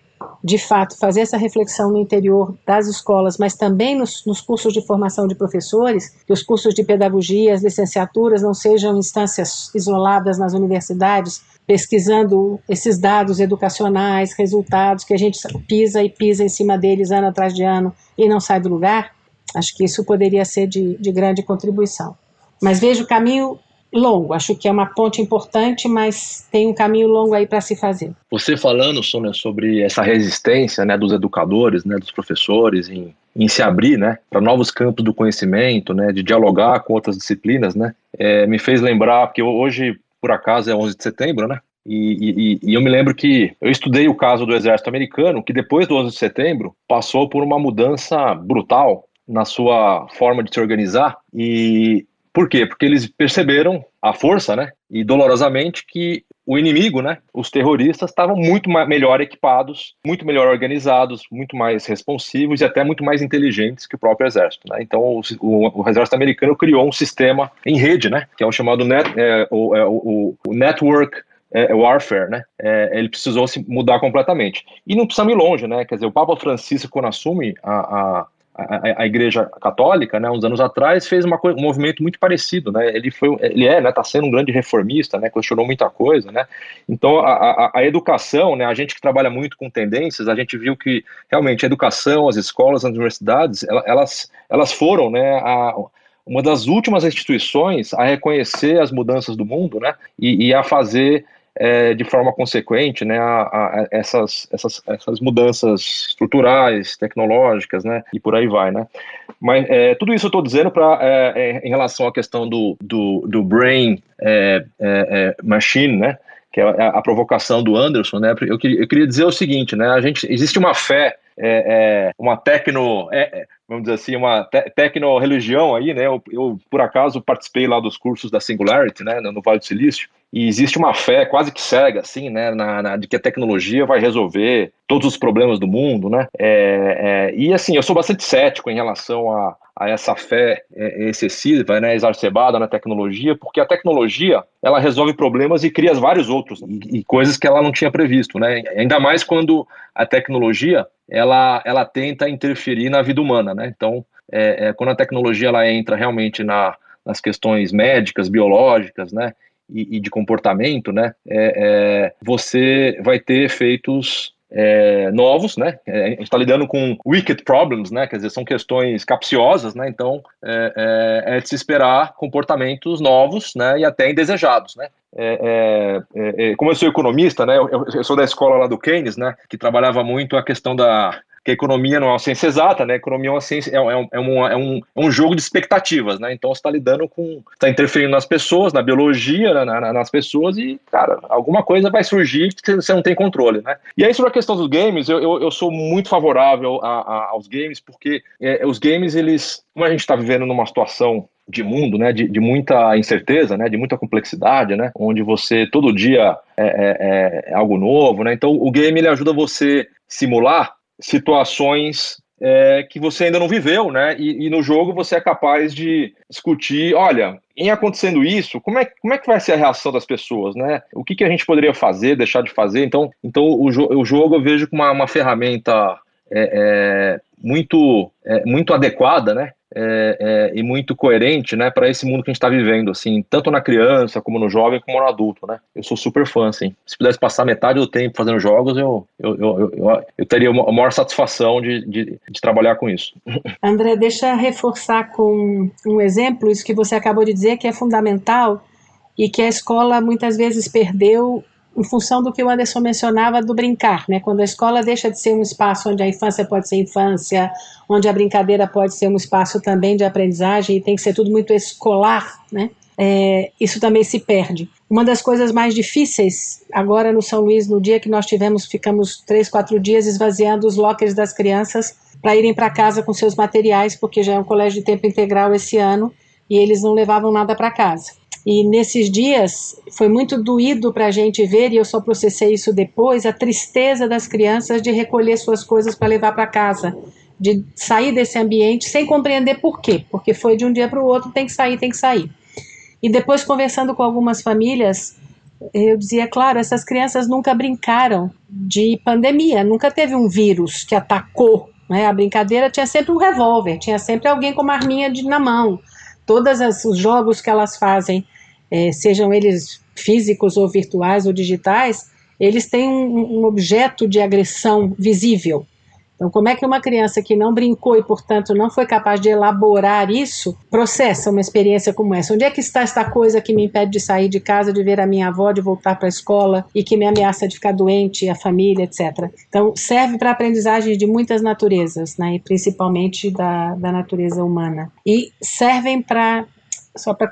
de fato, fazer essa reflexão no interior das escolas, mas também nos, nos, cursos de formação de professores, que os cursos de pedagogia, as licenciaturas não sejam instâncias isoladas nas universidades, pesquisando esses dados educacionais, resultados, que a gente pisa e pisa em cima deles ano atrás de ano e não sai do lugar. Acho que isso poderia ser de, de grande contribuição. Mas vejo o caminho longo. Acho que é uma ponte importante, mas tem um caminho longo aí para se fazer. Você falando, Sônia, sobre essa resistência né, dos educadores, né, dos professores em, em se abrir né, para novos campos do conhecimento, né, de dialogar com outras disciplinas, né, é, me fez lembrar, porque hoje, por acaso, é 11 de setembro, né? E, e, e, eu me lembro que eu estudei o caso do exército americano, que depois do 11 de setembro passou por uma mudança brutal na sua forma de se organizar e por quê? Porque eles perceberam a força, né? E dolorosamente que o inimigo, né, os terroristas, estavam muito melhor equipados, muito melhor organizados, muito mais responsivos e até muito mais inteligentes que o próprio exército. Né? Então, o, o, o, exército americano criou um sistema em rede, né, que é o chamado net, é, o, é, o, o Network é, warfare, né? É, ele precisou se mudar completamente. E não precisa ir longe, né? Quer dizer, o Papa Francisco, quando assume a, a, a, a, Igreja Católica, né, uns anos atrás, fez uma um movimento muito parecido, né? Ele foi, ele é, né, tá sendo um grande reformista, né? Questionou muita coisa, né? Então a, a, a, educação, né? A gente que trabalha muito com tendências, a gente viu que realmente a educação, as escolas, as universidades, elas, elas foram, né? A, uma das últimas instituições a reconhecer as mudanças do mundo, né? E, e a fazer é, de forma consequente né, a, a, essas, essas, essas mudanças estruturais, tecnológicas, né, e por aí vai, né. Mas é, tudo isso eu estou dizendo para é, é, em relação à questão do, do, do brain é, é, machine, né, que é a, a, provocação do Anderson, né, eu, eu queria dizer o seguinte, né, a gente, existe uma fé é, é, uma tecno, é, vamos dizer assim, uma te tecno-religião aí, né? Eu, eu, por acaso, participei lá dos cursos da Singularity, né, no Vale do Silício, e existe uma fé quase que cega, assim, né, na, na, de que a tecnologia vai resolver todos os problemas do mundo, né? É, é, e assim, eu sou bastante cético em relação a, a essa fé é, excessiva, né, exacerbada na tecnologia, porque a tecnologia ela resolve problemas e cria vários outros e, e coisas que ela não tinha previsto, né? Ainda mais quando a tecnologia ela, ela tenta interferir na vida humana, né? Então, é, é, quando a tecnologia ela entra realmente na, nas questões médicas, biológicas, né? E, e de comportamento, né? É, é você vai ter efeitos é, novos, né? É, a gente está lidando com wicked problems, né? Quer dizer, são questões capciosas, né? Então é, é, é de se esperar comportamentos novos, né? E até indesejados, né? É, é, como eu sou economista, né? Eu, eu, sou da escola lá do Keynes, né? Que trabalhava muito a questão da que a economia não é uma ciência exata, né? Economia é uma ciência, é, é, um, é, um, é, um, é um jogo de expectativas, né? Então você está lidando com. está interferindo nas pessoas, na biologia, na, na, nas pessoas, e, cara, alguma coisa vai surgir que você não tem controle, né? E aí, sobre a questão dos games, eu, eu, eu sou muito favorável a, a, aos games, porque é, os games, eles. Como a gente está vivendo numa situação de mundo, né, de, de, muita incerteza, né, de muita complexidade, né, onde você todo dia é, é, é algo novo, né, então o game ele ajuda você simular situações é, que você ainda não viveu, né? E, e, no jogo você é capaz de discutir, olha, em acontecendo isso, como é, como é que vai ser a reação das pessoas, né? O que, que a gente poderia fazer, deixar de fazer? Então, então o, jo o jogo eu vejo como uma, uma ferramenta é, é, muito, é, muito adequada, né? é, é, e muito coerente, né, para esse mundo que a gente está vivendo, assim, tanto na criança, como no jovem, como no adulto, né? Eu sou super fã, assim. Se pudesse passar metade do tempo fazendo jogos, eu, eu, eu, eu, eu teria a maior satisfação de, de, de, trabalhar com isso. *laughs* André, deixa reforçar com um exemplo isso que você acabou de dizer, que é fundamental e que a escola muitas vezes perdeu em função do que o Anderson mencionava do brincar, né? Quando a escola deixa de ser um espaço onde a infância pode ser infância, onde a brincadeira pode ser um espaço também de aprendizagem e tem que ser tudo muito escolar, né? É, isso também se perde. Uma das coisas mais difíceis, agora no São Luís, no dia que nós tivemos, ficamos três, quatro dias esvaziando os lockers das crianças para irem para casa com seus materiais, porque já é um colégio de tempo integral esse ano e eles não levavam nada para casa. E nesses dias foi muito doído para a gente ver, e eu só processei isso depois, a tristeza das crianças de recolher suas coisas para levar para casa, de sair desse ambiente sem compreender por quê, porque foi de um dia para o outro, tem que sair, tem que sair. E depois, conversando com algumas famílias, eu dizia, claro, essas crianças nunca brincaram de pandemia, nunca teve um vírus que atacou. Né? A brincadeira tinha sempre um revólver, tinha sempre alguém com uma arminha de, na mão. Todos os jogos que elas fazem é, sejam eles físicos ou virtuais ou digitais, eles têm um, um objeto de agressão visível. Então, como é que uma criança que não brincou e, portanto, não foi capaz de elaborar isso, processa uma experiência como essa? Onde é que está esta coisa que me impede de sair de casa, de ver a minha avó, de voltar para a escola e que me ameaça de ficar doente, a família, etc. Então, serve para aprendizagem de muitas naturezas, né, e principalmente da, da natureza humana. E servem para, só para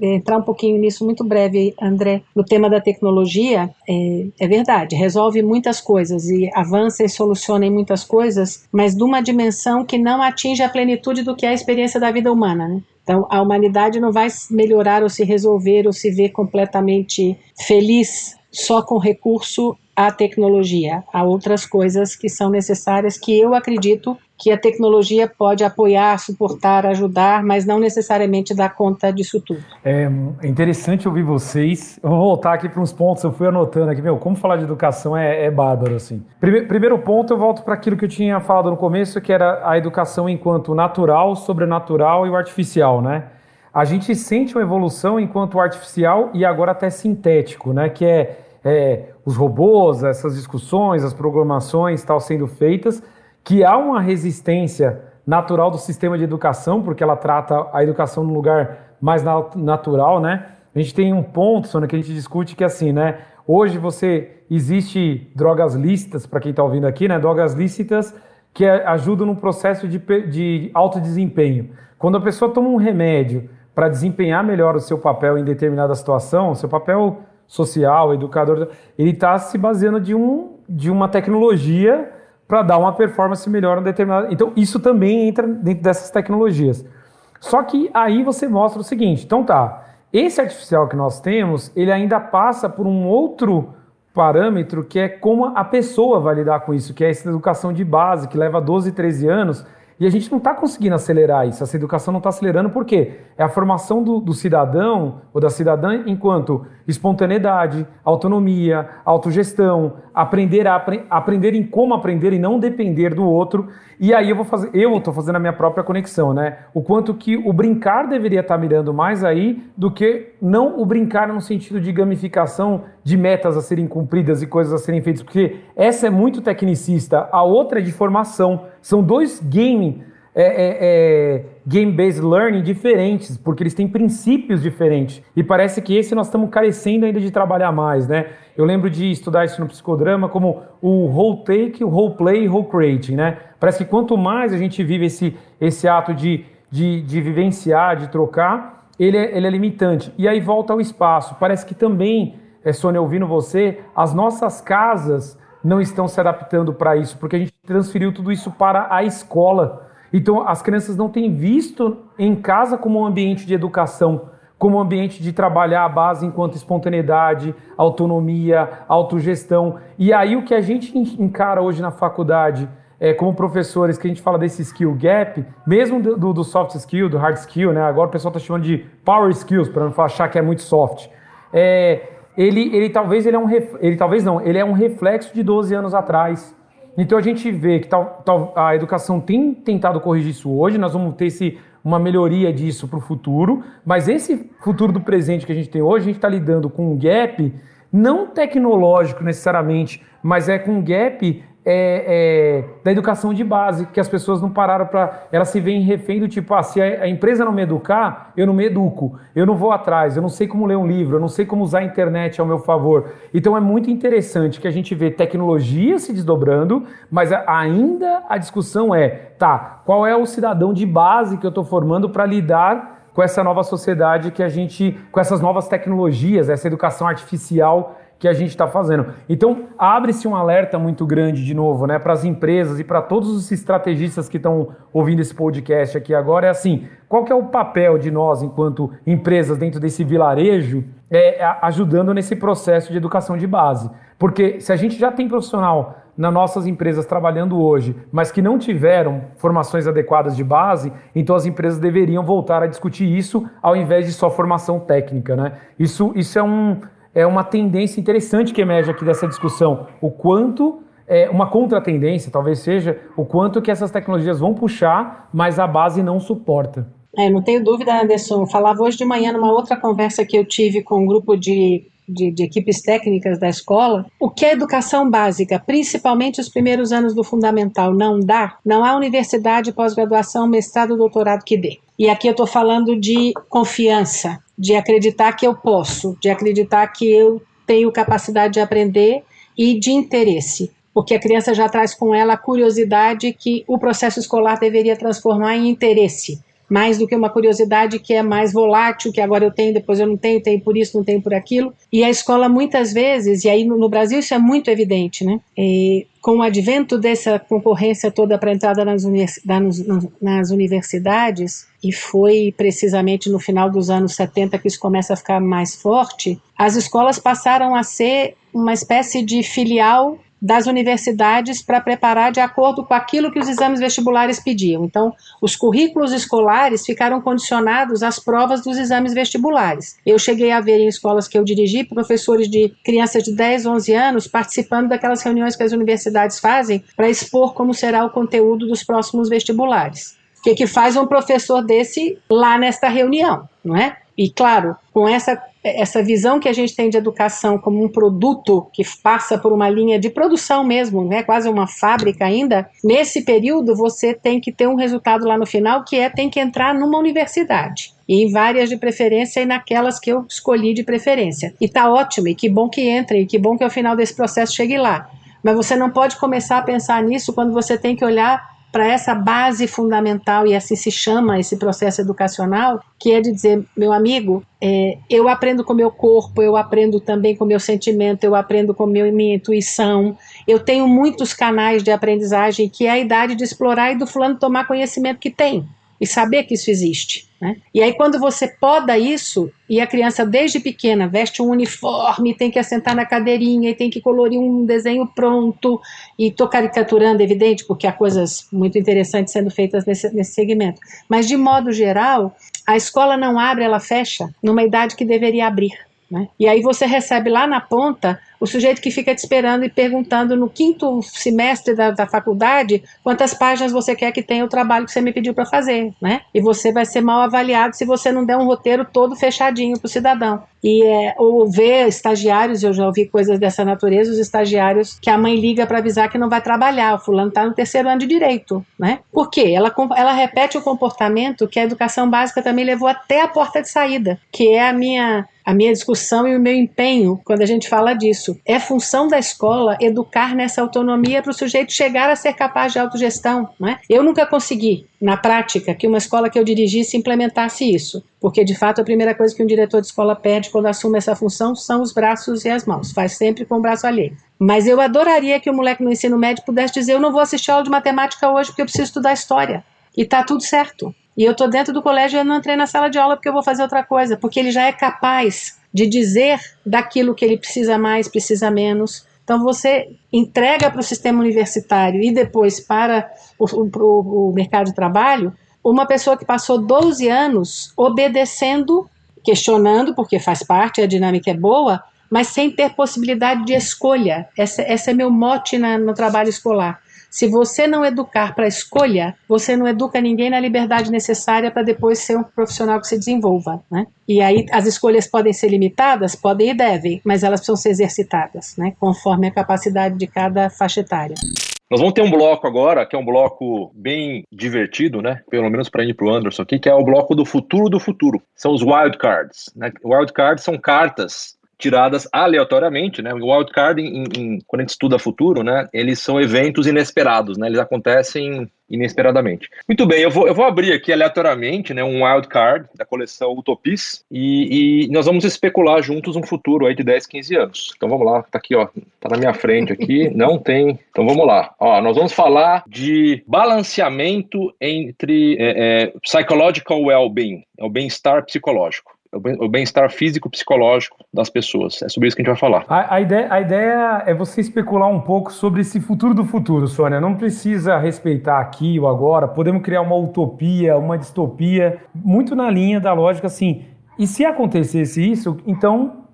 entrar um pouquinho nisso muito breve, André, no tema da tecnologia, é, é, verdade, resolve muitas coisas e avança e soluciona em muitas coisas, mas de uma dimensão que não atinge a plenitude do que é a experiência da vida humana, né? Então, a humanidade não vai melhorar ou se resolver ou se ver completamente feliz só com recurso à tecnologia. Há outras coisas que são necessárias que eu acredito que a tecnologia pode apoiar, suportar, ajudar, mas não necessariamente dar conta disso tudo. É interessante ouvir vocês. Eu vou voltar aqui para uns pontos, eu fui anotando aqui, meu, como falar de educação é, é bárbaro, assim. Primeiro, primeiro ponto, eu volto para aquilo que eu tinha falado no começo, que era a educação enquanto natural, sobrenatural e o artificial, né? A gente sente uma evolução enquanto artificial e agora até sintético, né? Que é, é os robôs, essas discussões, as programações tal sendo feitas, que há uma resistência natural do sistema de educação, porque ela trata a educação num lugar mais natural, né? A gente tem um ponto, Sônia, que a gente discute que é assim, né? Hoje você existe drogas lícitas, para quem está ouvindo aqui, né? Drogas lícitas que ajudam no processo de, de alto desempenho. Quando a pessoa toma um remédio para desempenhar melhor o seu papel em determinada situação, seu papel social, educador, ele está se baseando de, um, de uma tecnologia para dar uma performance melhor em determinada. Então, isso também entra dentro dessas tecnologias. Só que aí você mostra o seguinte: então tá, esse artificial que nós temos, ele ainda passa por um outro parâmetro que é como a pessoa vai lidar com isso, que é essa educação de base, que leva 12, 13 anos, e a gente não está conseguindo acelerar isso, essa educação não está acelerando, por quê? É a formação do, do, cidadão ou da cidadã enquanto espontaneidade, autonomia, autogestão, aprender a aprender em como aprender e não depender do outro. E aí eu vou fazer, eu estou fazendo a minha própria conexão, né? O quanto que o brincar deveria estar tá mirando mais aí do que não o brincar no sentido de gamificação de metas a serem cumpridas e coisas a serem feitas, porque essa é muito tecnicista, a outra é de formação. São dois gaming é, é, é, game-based learning diferentes, porque eles têm princípios diferentes. E parece que esse nós estamos carecendo ainda de trabalhar mais, né? Eu lembro de estudar isso no psicodrama como o whole take, o whole play e whole creating, né? Parece que quanto mais a gente vive esse, esse ato de, de, de vivenciar, de trocar, ele é, ele é limitante. E aí volta ao espaço. Parece que também, é, Sônia, ouvindo você, as nossas casas não estão se adaptando para isso, porque a gente transferiu tudo isso para a escola. Então, as crianças não têm visto em casa como um ambiente de educação, como um ambiente de trabalhar a base enquanto espontaneidade, autonomia, autogestão. E aí, o que a gente encara hoje na faculdade, é, como professores, que a gente fala desse skill gap, mesmo do, do soft skill, do hard skill, né? agora o pessoal está chamando de power skills, para não achar que é muito soft. É, ele, ele talvez ele é um ele talvez não, ele é um reflexo de 12 anos atrás. Então a gente vê que tal, tal, a educação tem tentado corrigir isso hoje, nós vamos ter esse, uma melhoria disso para o futuro, mas esse futuro do presente que a gente tem hoje, a gente está lidando com um gap não tecnológico necessariamente, mas é com um gap é, é, da educação de base, que as pessoas não pararam para. Elas se veem refém do tipo, ah, se a, a, empresa não me educar, eu não me educo, eu não vou atrás, eu não sei como ler um livro, eu não sei como usar a internet ao meu favor. Então é muito interessante que a gente vê tecnologia se desdobrando, mas ainda a discussão é, tá, qual é o cidadão de base que eu estou formando para lidar com essa nova sociedade que a gente, com essas novas tecnologias, essa educação artificial que a gente está fazendo. Então, abre-se um alerta muito grande, de novo, né, para as empresas e para todos os estrategistas que estão ouvindo esse podcast aqui agora. É assim: qual que é o papel de nós, enquanto empresas, dentro desse vilarejo, é, ajudando nesse processo de educação de base? Porque se a gente já tem profissional nas nossas empresas trabalhando hoje, mas que não tiveram formações adequadas de base, então as empresas deveriam voltar a discutir isso ao invés de só formação técnica. Né? Isso, isso é um é uma tendência interessante que emerge aqui dessa discussão. O quanto é uma contratendência, talvez seja, o quanto que essas tecnologias vão puxar, mas a base não suporta. É, não tenho dúvida, Anderson. Eu falava hoje de manhã numa outra conversa que eu tive com um grupo de, de, de, equipes técnicas da escola. O que é educação básica, principalmente os primeiros anos do fundamental, não dá? Não há universidade, pós-graduação, mestrado, doutorado que dê. E aqui eu estou falando de confiança, de acreditar que eu posso, de acreditar que eu tenho capacidade de aprender e de interesse, porque a criança já traz com ela a curiosidade que o processo escolar deveria transformar em interesse mais do que uma curiosidade que é mais volátil, que agora eu tenho, depois eu não tenho, tenho por isso, não tenho por aquilo. E a escola muitas vezes, e aí no, Brasil isso é muito evidente, né? E com o advento dessa concorrência toda para entrada nas, univers, nas, nas universidades, e foi precisamente no final dos anos 70 que isso começa a ficar mais forte, as escolas passaram a ser uma espécie de filial das universidades para preparar de acordo com aquilo que os exames vestibulares pediam. Então, os currículos escolares ficaram condicionados às provas dos exames vestibulares. Eu cheguei a ver em escolas que eu dirigi professores de crianças de 10, 11 anos participando daquelas reuniões que as universidades fazem para expor como será o conteúdo dos próximos vestibulares. O que, que faz um professor desse lá nesta reunião, não é? E claro, com essa essa visão que a gente tem de educação como um produto que passa por uma linha de produção mesmo, né, quase uma fábrica ainda, nesse período você tem que ter um resultado lá no final que é tem que entrar numa universidade. E em várias de preferência e naquelas que eu escolhi de preferência. E tá ótimo, e que bom que entre, e que bom que ao final desse processo chegue lá. Mas você não pode começar a pensar nisso quando você tem que olhar para essa base fundamental, e assim se chama esse processo educacional, que é de dizer, meu amigo, é, eu aprendo com meu corpo, eu aprendo também com meu sentimento, eu aprendo com meu, minha intuição, eu tenho muitos canais de aprendizagem que é a idade de explorar e do fulano tomar conhecimento que tem e saber que isso existe. Né? E aí, quando você poda isso, e a criança desde pequena veste um uniforme, tem que assentar na cadeirinha e tem que colorir um desenho pronto, e estou caricaturando, evidente, porque há coisas muito interessantes sendo feitas nesse, nesse segmento. Mas, de modo geral, a escola não abre, ela fecha numa idade que deveria abrir. Né? E aí você recebe lá na ponta o sujeito que fica te esperando e perguntando no quinto semestre da, da faculdade quantas páginas você quer que tenha o trabalho que você me pediu para fazer, né? E você vai ser mal avaliado se você não der um roteiro todo fechadinho para o cidadão. E é, ou ver estagiários, eu já ouvi coisas dessa natureza, os estagiários que a mãe liga para avisar que não vai trabalhar, o fulano está no terceiro ano de direito, né? Por quê? Ela, ela repete o comportamento que a educação básica também levou até a porta de saída, que é a minha a minha discussão e o meu empenho quando a gente fala disso. É função da escola educar nessa autonomia para o sujeito chegar a ser capaz de autogestão. É? Eu nunca consegui, na prática, que uma escola que eu dirigisse implementasse isso. Porque, de fato, a primeira coisa que um diretor de escola pede quando assume essa função são os braços e as mãos. Faz sempre com o braço alheio. Mas eu adoraria que o moleque no ensino médio pudesse dizer: Eu não vou assistir aula de matemática hoje porque eu preciso estudar história. E tá tudo certo. E eu estou dentro do colégio e eu não entrei na sala de aula porque eu vou fazer outra coisa, porque ele já é capaz de dizer daquilo que ele precisa mais, precisa menos. Então você entrega para o sistema universitário e depois para o, o, mercado de trabalho uma pessoa que passou 12 anos obedecendo, questionando, porque faz parte, a dinâmica é boa, mas sem ter possibilidade de escolha. Esse, esse é meu mote na, no trabalho escolar. Se você não educar para escolha, você não educa ninguém na liberdade necessária para depois ser um profissional que se desenvolva, né? E aí as escolhas podem ser limitadas, podem e devem, mas elas precisam ser exercitadas, né? Conforme a capacidade de cada faixa etária. Nós vamos ter um bloco agora, que é um bloco bem divertido, né? Pelo menos para ir para o Anderson aqui, que é o bloco do futuro do futuro. São os wildcards. Né? Wildcards são cartas tiradas aleatoriamente, né? O wildcard, em, em, quando a gente estuda futuro, né? Eles são eventos inesperados, né? Eles acontecem inesperadamente. Muito bem, eu vou, eu vou abrir aqui aleatoriamente, né? Um wildcard da coleção Utopies e, e, nós vamos especular juntos um futuro aí de 10, 15 anos. Então vamos lá, tá aqui, ó, tá na minha frente aqui, *laughs* não tem. Então vamos lá. Ó, nós vamos falar de balanceamento entre é, é, psychological well-being, é o bem-estar psicológico o bem-estar físico psicológico das pessoas. É sobre isso que a gente vai falar. A, a, ideia, a ideia é você especular um pouco sobre esse futuro do futuro, Sônia. Não precisa respeitar aqui ou agora. Podemos criar uma utopia, uma distopia, muito na linha da lógica assim. E se acontecesse isso, então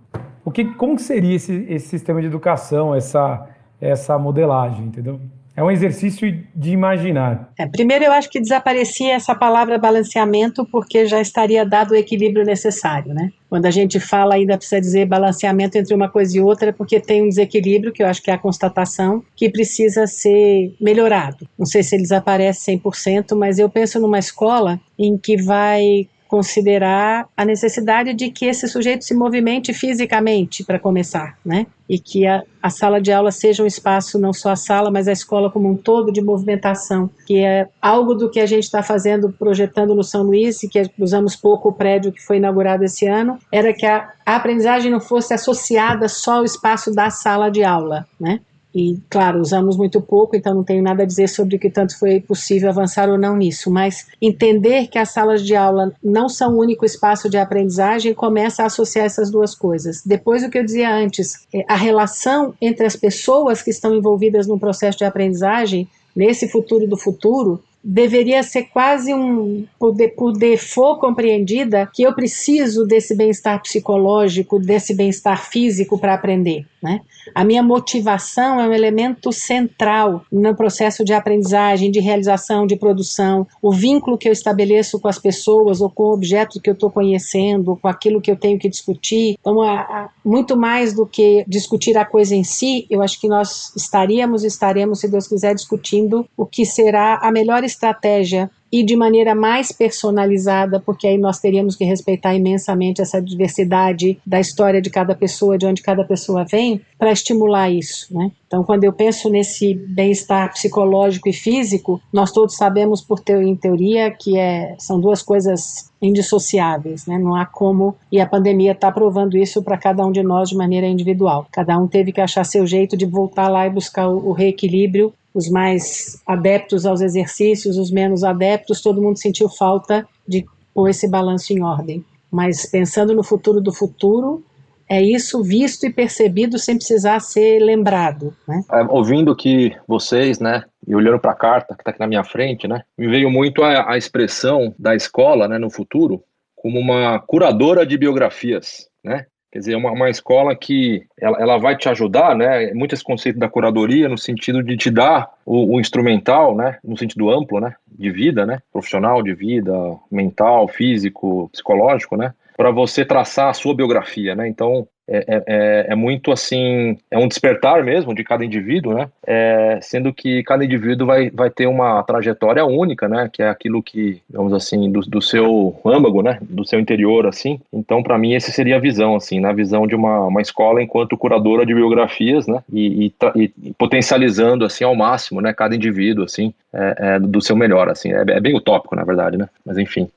o que, como seria esse, esse sistema de educação, essa, essa modelagem, entendeu? É um exercício de imaginar. É, primeiro, eu acho que desaparecia essa palavra balanceamento, porque já estaria dado o equilíbrio necessário, né? Quando a gente fala, ainda precisa dizer balanceamento entre uma coisa e outra, porque tem um desequilíbrio, que eu acho que é a constatação, que precisa ser melhorado. Não sei se ele desaparece 100%, mas eu penso numa escola em que vai considerar a necessidade de que esse sujeito se movimente fisicamente para começar, né? E que a, a, sala de aula seja um espaço, não só a sala, mas a escola como um todo de movimentação, que é algo do que a gente está fazendo, projetando no São Luís, e que usamos pouco o prédio que foi inaugurado esse ano, era que a, a aprendizagem não fosse associada só ao espaço da sala de aula, né? E, claro, usamos muito pouco, então não tenho nada a dizer sobre o que tanto foi possível avançar ou não nisso, mas entender que as salas de aula não são o único espaço de aprendizagem começa a associar essas duas coisas. Depois, o que eu dizia antes, é, a relação entre as pessoas que estão envolvidas no processo de aprendizagem, nesse futuro do futuro, deveria ser quase um, por, de, por default compreendida, que eu preciso desse bem-estar psicológico, desse bem-estar físico para aprender. Né? A minha motivação é um elemento central no processo de aprendizagem, de realização, de produção. O vínculo que eu estabeleço com as pessoas ou com o objeto que eu estou conhecendo, com aquilo que eu tenho que discutir. Então, a, a, muito mais do que discutir a coisa em si, eu acho que nós estaríamos, estaremos, se Deus quiser, discutindo o que será a melhor estratégia e de maneira mais personalizada, porque aí nós teríamos que respeitar imensamente essa diversidade da história de cada pessoa, de onde cada pessoa vem, para estimular isso, né? Então, quando eu penso nesse bem-estar psicológico e físico, nós todos sabemos por em teoria que é, são duas coisas indissociáveis, né? Não há como e a pandemia está provando isso para cada um de nós de maneira individual. Cada um teve que achar seu jeito de voltar lá e buscar o, o reequilíbrio os mais adeptos aos exercícios, os menos adeptos, todo mundo sentiu falta de pôr esse balanço em ordem. Mas pensando no futuro do futuro, é isso visto e percebido sem precisar ser lembrado. Né? É, ouvindo que vocês, né, e olhando para a carta que está aqui na minha frente, né, me veio muito a, a expressão da escola, né, no futuro, como uma curadora de biografias, né? Quer dizer, é uma, uma escola que ela, ela vai te ajudar, né? Muito esse conceito da curadoria no sentido de te dar o, o, instrumental, né? No sentido amplo, né? De vida, né? Profissional, de vida, mental, físico, psicológico, né? Para você traçar a sua biografia, né? Então, é, é, é, é, muito assim, é um despertar mesmo de cada indivíduo, né? É, sendo que cada indivíduo vai, vai ter uma trajetória única, né? Que é aquilo que, digamos assim, do, do seu âmago, né? Do seu interior, assim. Então, para mim, essa seria a visão, assim, na né? visão de uma, uma escola enquanto curadora de biografias, né? E, e, e potencializando, assim, ao máximo, né? Cada indivíduo, assim, é, é, do seu melhor, assim. É, bem utópico, na verdade, né? Mas enfim.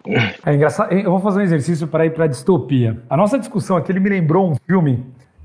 É engraçado. Eu vou fazer um exercício para ir para distopia. A nossa discussão aqui ele me lembrou um filme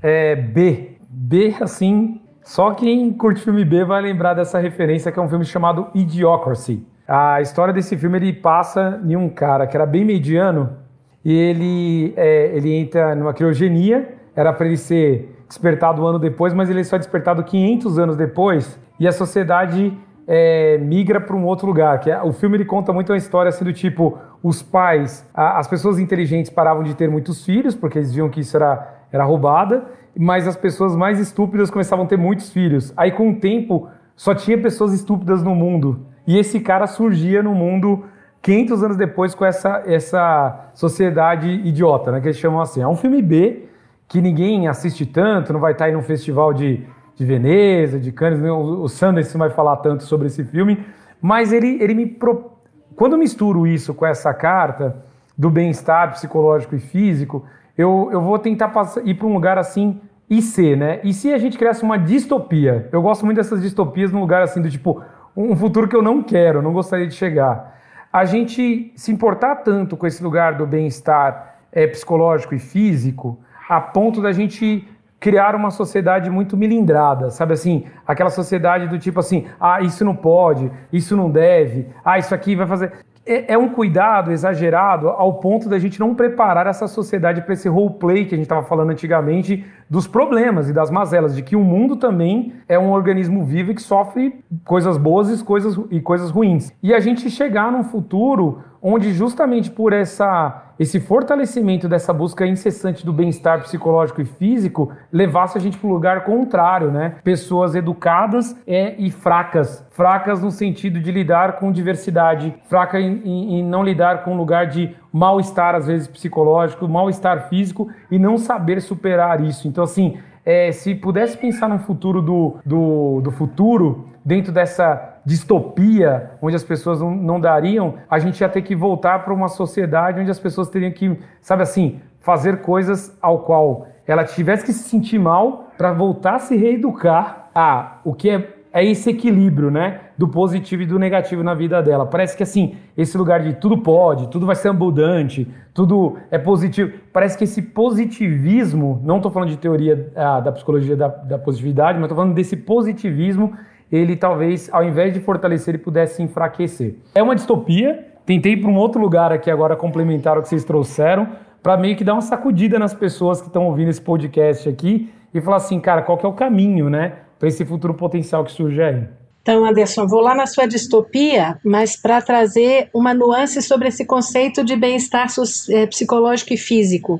é, B. B, assim, só quem curte filme B vai lembrar dessa referência que é um filme chamado Idiocracy. A história desse filme ele passa em um cara que era bem mediano e ele, é, ele entra numa criogenia. Era para ele ser despertado um ano depois, mas ele é só despertado 500 anos depois e a sociedade é, migra para um outro lugar. Que é, o filme ele conta muito uma história assim do tipo: os pais, a, as pessoas inteligentes paravam de ter muitos filhos, porque eles viam que isso era, era roubada, mas as pessoas mais estúpidas começavam a ter muitos filhos. Aí, com o tempo, só tinha pessoas estúpidas no mundo. E esse cara surgia no mundo 500 anos depois com essa, essa sociedade idiota, né, que eles chamam assim. É um filme B que ninguém assiste tanto, não vai estar aí num festival de de Veneza, de Cannes, o, o Sanders vai falar tanto sobre esse filme, mas ele, ele me. Pro... Quando eu misturo isso com essa carta do bem-estar psicológico e físico, eu, eu vou tentar passar, ir para um lugar assim e ser, né? E se a gente criasse uma distopia? Eu gosto muito dessas distopias num lugar assim do tipo um futuro que eu não quero, não gostaria de chegar. A gente se importar tanto com esse lugar do bem-estar é, psicológico e físico, a ponto da gente criar uma sociedade muito milindrada, sabe assim? Aquela sociedade do tipo assim, ah, isso não pode, isso não deve, ah, isso aqui vai fazer. É, é um cuidado exagerado ao ponto da gente não preparar essa sociedade para esse roleplay que a gente estava falando antigamente dos problemas e das mazelas, de que o mundo também é um organismo vivo e que sofre coisas boas e coisas, e coisas ruins. E a gente chegar num futuro onde justamente por essa esse fortalecimento dessa busca incessante do bem-estar psicológico e físico levasse a gente para o lugar contrário, né? Pessoas educadas é, e fracas. Fracas no sentido de lidar com diversidade, fraca em, em, em não lidar com um lugar de mal-estar, às vezes psicológico, mal-estar físico e não saber superar isso. Então, assim, é, se pudesse pensar num futuro do, do, do futuro, dentro dessa distopia, onde as pessoas não, não dariam, a gente ia ter que voltar para uma sociedade onde as pessoas teriam que, sabe assim, fazer coisas ao qual ela tivesse que se sentir mal para voltar a se reeducar a o que é é esse equilíbrio, né? Do positivo e do negativo na vida dela. Parece que assim, esse lugar de tudo pode, tudo vai ser abundante, tudo é positivo. Parece que esse positivismo, não estou falando de teoria ah, da psicologia da, da positividade, mas estou falando desse positivismo, ele talvez, ao invés de fortalecer, ele pudesse enfraquecer. É uma distopia. Tentei para um outro lugar aqui agora complementar o que vocês trouxeram, para meio que dar uma sacudida nas pessoas que estão ouvindo esse podcast aqui e falar assim, cara, qual que é o caminho, né? Para esse futuro potencial que surge aí. Então, Anderson, vou lá na sua distopia, mas para trazer uma nuance sobre esse conceito de bem-estar eh, psicológico e físico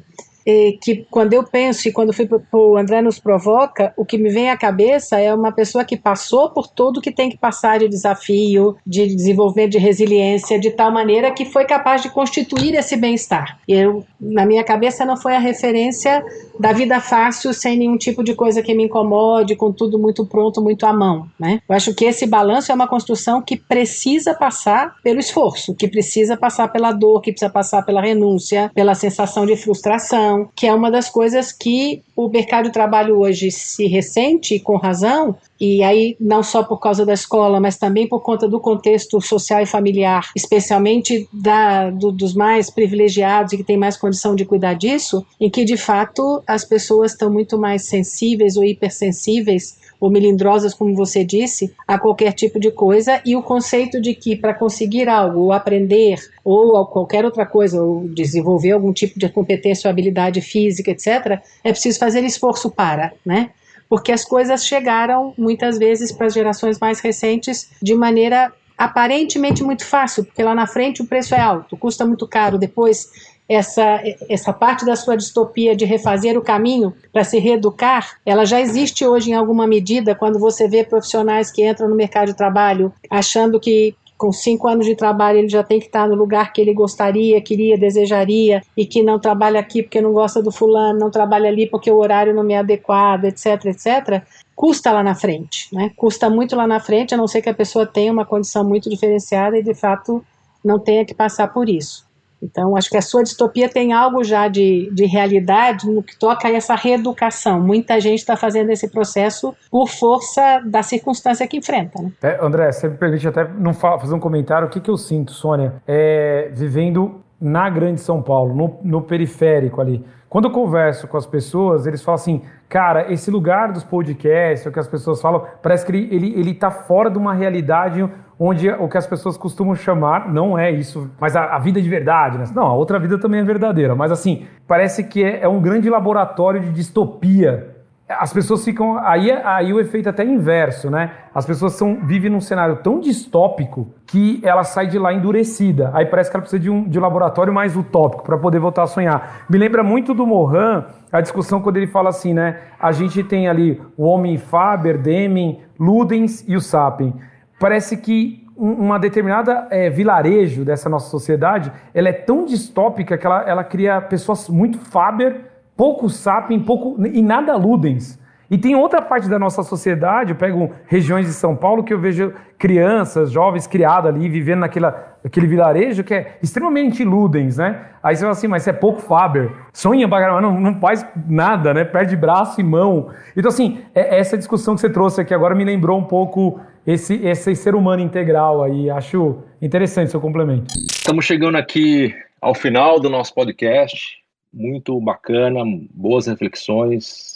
que quando eu penso e quando fui o André nos provoca, o que me vem à cabeça é uma pessoa que passou por tudo que tem que passar de desafio, de desenvolvimento de resiliência, de tal maneira que foi capaz de constituir esse bem-estar. Eu, na minha cabeça, não foi a referência da vida fácil, sem nenhum tipo de coisa que me incomode, com tudo muito pronto, muito à mão. Né? Eu acho que esse balanço é uma construção que precisa passar pelo esforço, que precisa passar pela dor, que precisa passar pela renúncia, pela sensação de frustração que é uma das coisas que o mercado de trabalho hoje se ressente, com razão, e aí não só por causa da escola, mas também por conta do contexto social e familiar, especialmente da, do, dos mais privilegiados e que têm mais condição de cuidar disso, em que de fato as pessoas estão muito mais sensíveis ou hipersensíveis ou melindrosas, como você disse, a qualquer tipo de coisa, e o conceito de que para conseguir algo, ou aprender, ou qualquer outra coisa, ou desenvolver algum tipo de competência ou habilidade física, etc., é preciso fazer esforço para, né? Porque as coisas chegaram, muitas vezes, para as gerações mais recentes de maneira aparentemente muito fácil, porque lá na frente o preço é alto, custa muito caro depois essa, essa parte da sua distopia de refazer o caminho para se reeducar, ela já existe hoje em alguma medida quando você vê profissionais que entram no mercado de trabalho achando que com cinco anos de trabalho ele já tem que estar no lugar que ele gostaria, queria, desejaria e que não trabalha aqui porque não gosta do fulano, não trabalha ali porque o horário não me é adequado, etc, etc custa lá na frente, né? Custa muito lá na frente, a não ser que a pessoa tenha uma condição muito diferenciada e de fato não tenha que passar por isso. Então, acho que a sua distopia tem algo já de, de realidade no que toca a essa reeducação. Muita gente está fazendo esse processo por força da circunstância que enfrenta. Né? É, André, você me permite até não fazer um comentário. O que, que eu sinto, Sônia, é, vivendo na Grande São Paulo, no, no periférico ali. Quando eu converso com as pessoas, eles falam assim, cara, esse lugar dos podcasts, o que as pessoas falam, parece que ele, ele, ele tá fora de uma realidade onde o que as pessoas costumam chamar, não é isso, mas a, a vida de verdade, né? Não, a outra vida também é verdadeira, mas assim, parece que é, é um grande laboratório de distopia as pessoas ficam. Aí, aí o efeito é até inverso, né? As pessoas são, vivem num cenário tão distópico que ela sai de lá endurecida. Aí parece que ela precisa de um, de um laboratório mais utópico para poder voltar a sonhar. Me lembra muito do Mohan, a discussão quando ele fala assim, né? A gente tem ali o homem Faber, Deming, Ludens e o Sapien. Parece que uma determinada é, vilarejo dessa nossa sociedade, ela é tão distópica que ela, ela cria pessoas muito Faber pouco sapem, pouco e nada ludens. E tem outra parte da nossa sociedade, eu pego regiões de São Paulo que eu vejo crianças, jovens criados ali, vivendo naquela, naquele vilarejo que é extremamente ludens, né? Aí você fala assim, mas você é pouco Faber, sonha pra não, não faz nada, né? Perde braço e mão. Então assim, é, essa discussão que você trouxe aqui agora me lembrou um pouco esse, esse ser humano integral aí. Acho interessante seu complemento. Estamos chegando aqui ao final do nosso podcast muito bacana, boas reflexões,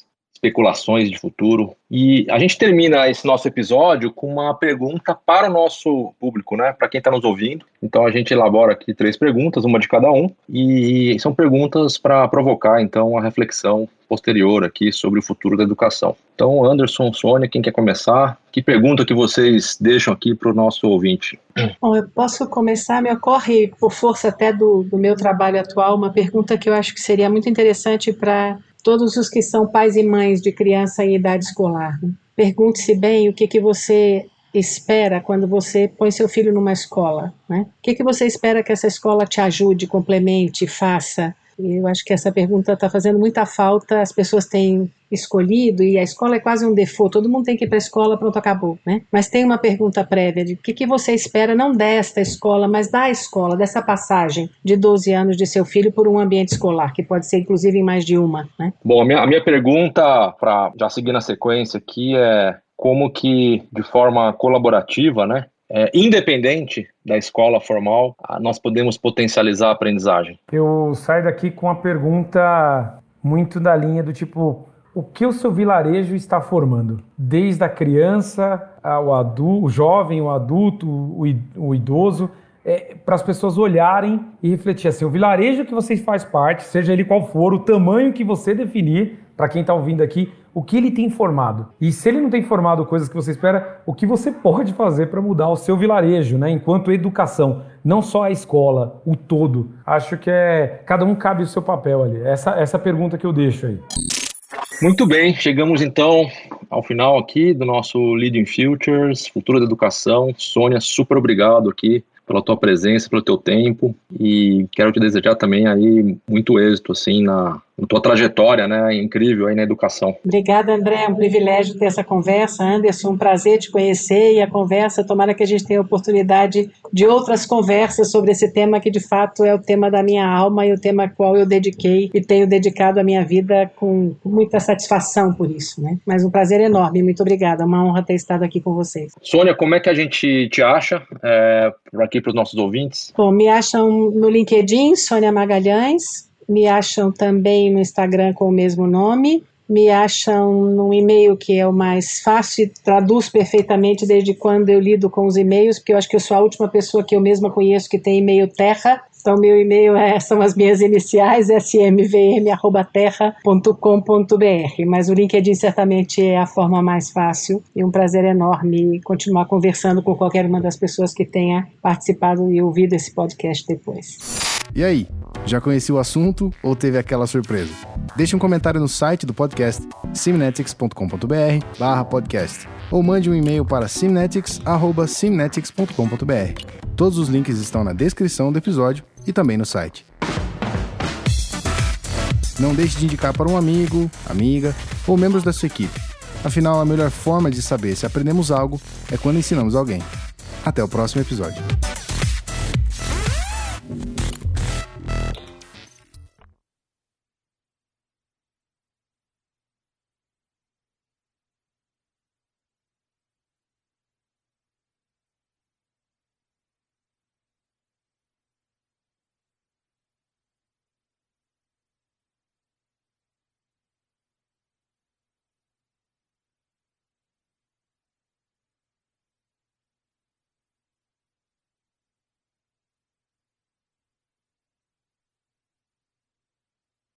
especulações de futuro. E a gente termina esse nosso episódio com uma pergunta para o nosso público, né? Para quem está nos ouvindo. Então a gente elabora aqui três perguntas, uma de cada um, e são perguntas para provocar então a reflexão posterior aqui sobre o futuro da educação. Então, Anderson, Sônia, quem quer começar? Que pergunta que vocês deixam aqui para o nosso ouvinte? Bom, eu posso começar, me ocorre, por força até do, do meu trabalho atual, uma pergunta que eu acho que seria muito interessante para todos os que são pais e mães de criança em idade escolar. Né? Pergunte-se bem o que, que você espera quando você põe seu filho numa escola, né? O que, que você espera que essa escola te ajude, complemente, faça? Eu acho que essa pergunta está fazendo muita falta. As pessoas têm escolhido e a escola é quase um default. Todo mundo tem que ir para a escola, pronto, acabou, né? Mas tem uma pergunta prévia de o que, que você espera não desta escola, mas da escola, dessa passagem de 12 anos de seu filho por um ambiente escolar, que pode ser inclusive em mais de uma, né? Bom, a minha, a minha pergunta para já seguir na sequência aqui é como que de forma colaborativa, né, é, independente da escola formal, nós podemos potencializar a aprendizagem? Eu saio daqui com uma pergunta muito da linha do tipo: o que o seu vilarejo está formando? Desde a criança, ao adulto, o jovem, o adulto, o idoso, é, para as pessoas olharem e refletir assim: o vilarejo que você faz parte, seja ele qual for, o tamanho que você definir, para quem está ouvindo aqui, o que ele tem formado. E se ele não tem formado coisas que você espera, o que você *laughs* pode fazer para mudar o seu vilarejo, né? Enquanto educação, não só a escola, o todo. Acho que é cada um cabe o seu papel ali. Essa essa pergunta que eu deixo aí. Muito bem, chegamos então ao final aqui do nosso Leading Futures, Futuro da Educação. Sônia, super obrigado aqui pela tua presença, pelo teu tempo e quero te desejar também aí muito êxito assim na, na tua trajetória, né, incrível aí na educação. Obrigada, André, é um privilégio ter essa conversa, Anderson, um prazer te conhecer e a conversa, tomara que a gente tenha a oportunidade de outras conversas sobre esse tema que de fato é o tema da minha alma e o tema qual eu dediquei e tenho dedicado a minha vida com, muita satisfação por isso, né? Mas um prazer enorme, muito obrigada, é uma honra ter estado aqui com vocês. Sônia, como é que a gente te acha é, por aqui para os nossos ouvintes? Bom, me acham no LinkedIn, Sônia Magalhães, me acham também no Instagram com o mesmo nome. Me acham no e-mail que é o mais fácil, traduz perfeitamente desde quando eu lido com os e-mails, porque eu acho que eu sou a última pessoa que eu mesma conheço que tem e-mail terra. Então, meu e-mail é, *laughs* são as minhas iniciais, smvm.terra.com.br. Mas o LinkedIn certamente é a forma mais fácil e um prazer enorme continuar conversando com qualquer uma das pessoas que tenha participado e ouvido esse podcast depois. E aí? Já conhecia o assunto ou teve aquela surpresa? Deixe um comentário no site do podcast simnetics.com.br podcast ou mande um e-mail para simnetics.simnetics.com.br. Todos os links estão na descrição do episódio e também no site. Não deixe de indicar para um amigo, amiga ou membros da sua equipe. Afinal, a melhor forma de saber se aprendemos algo é quando ensinamos alguém. Até o próximo episódio.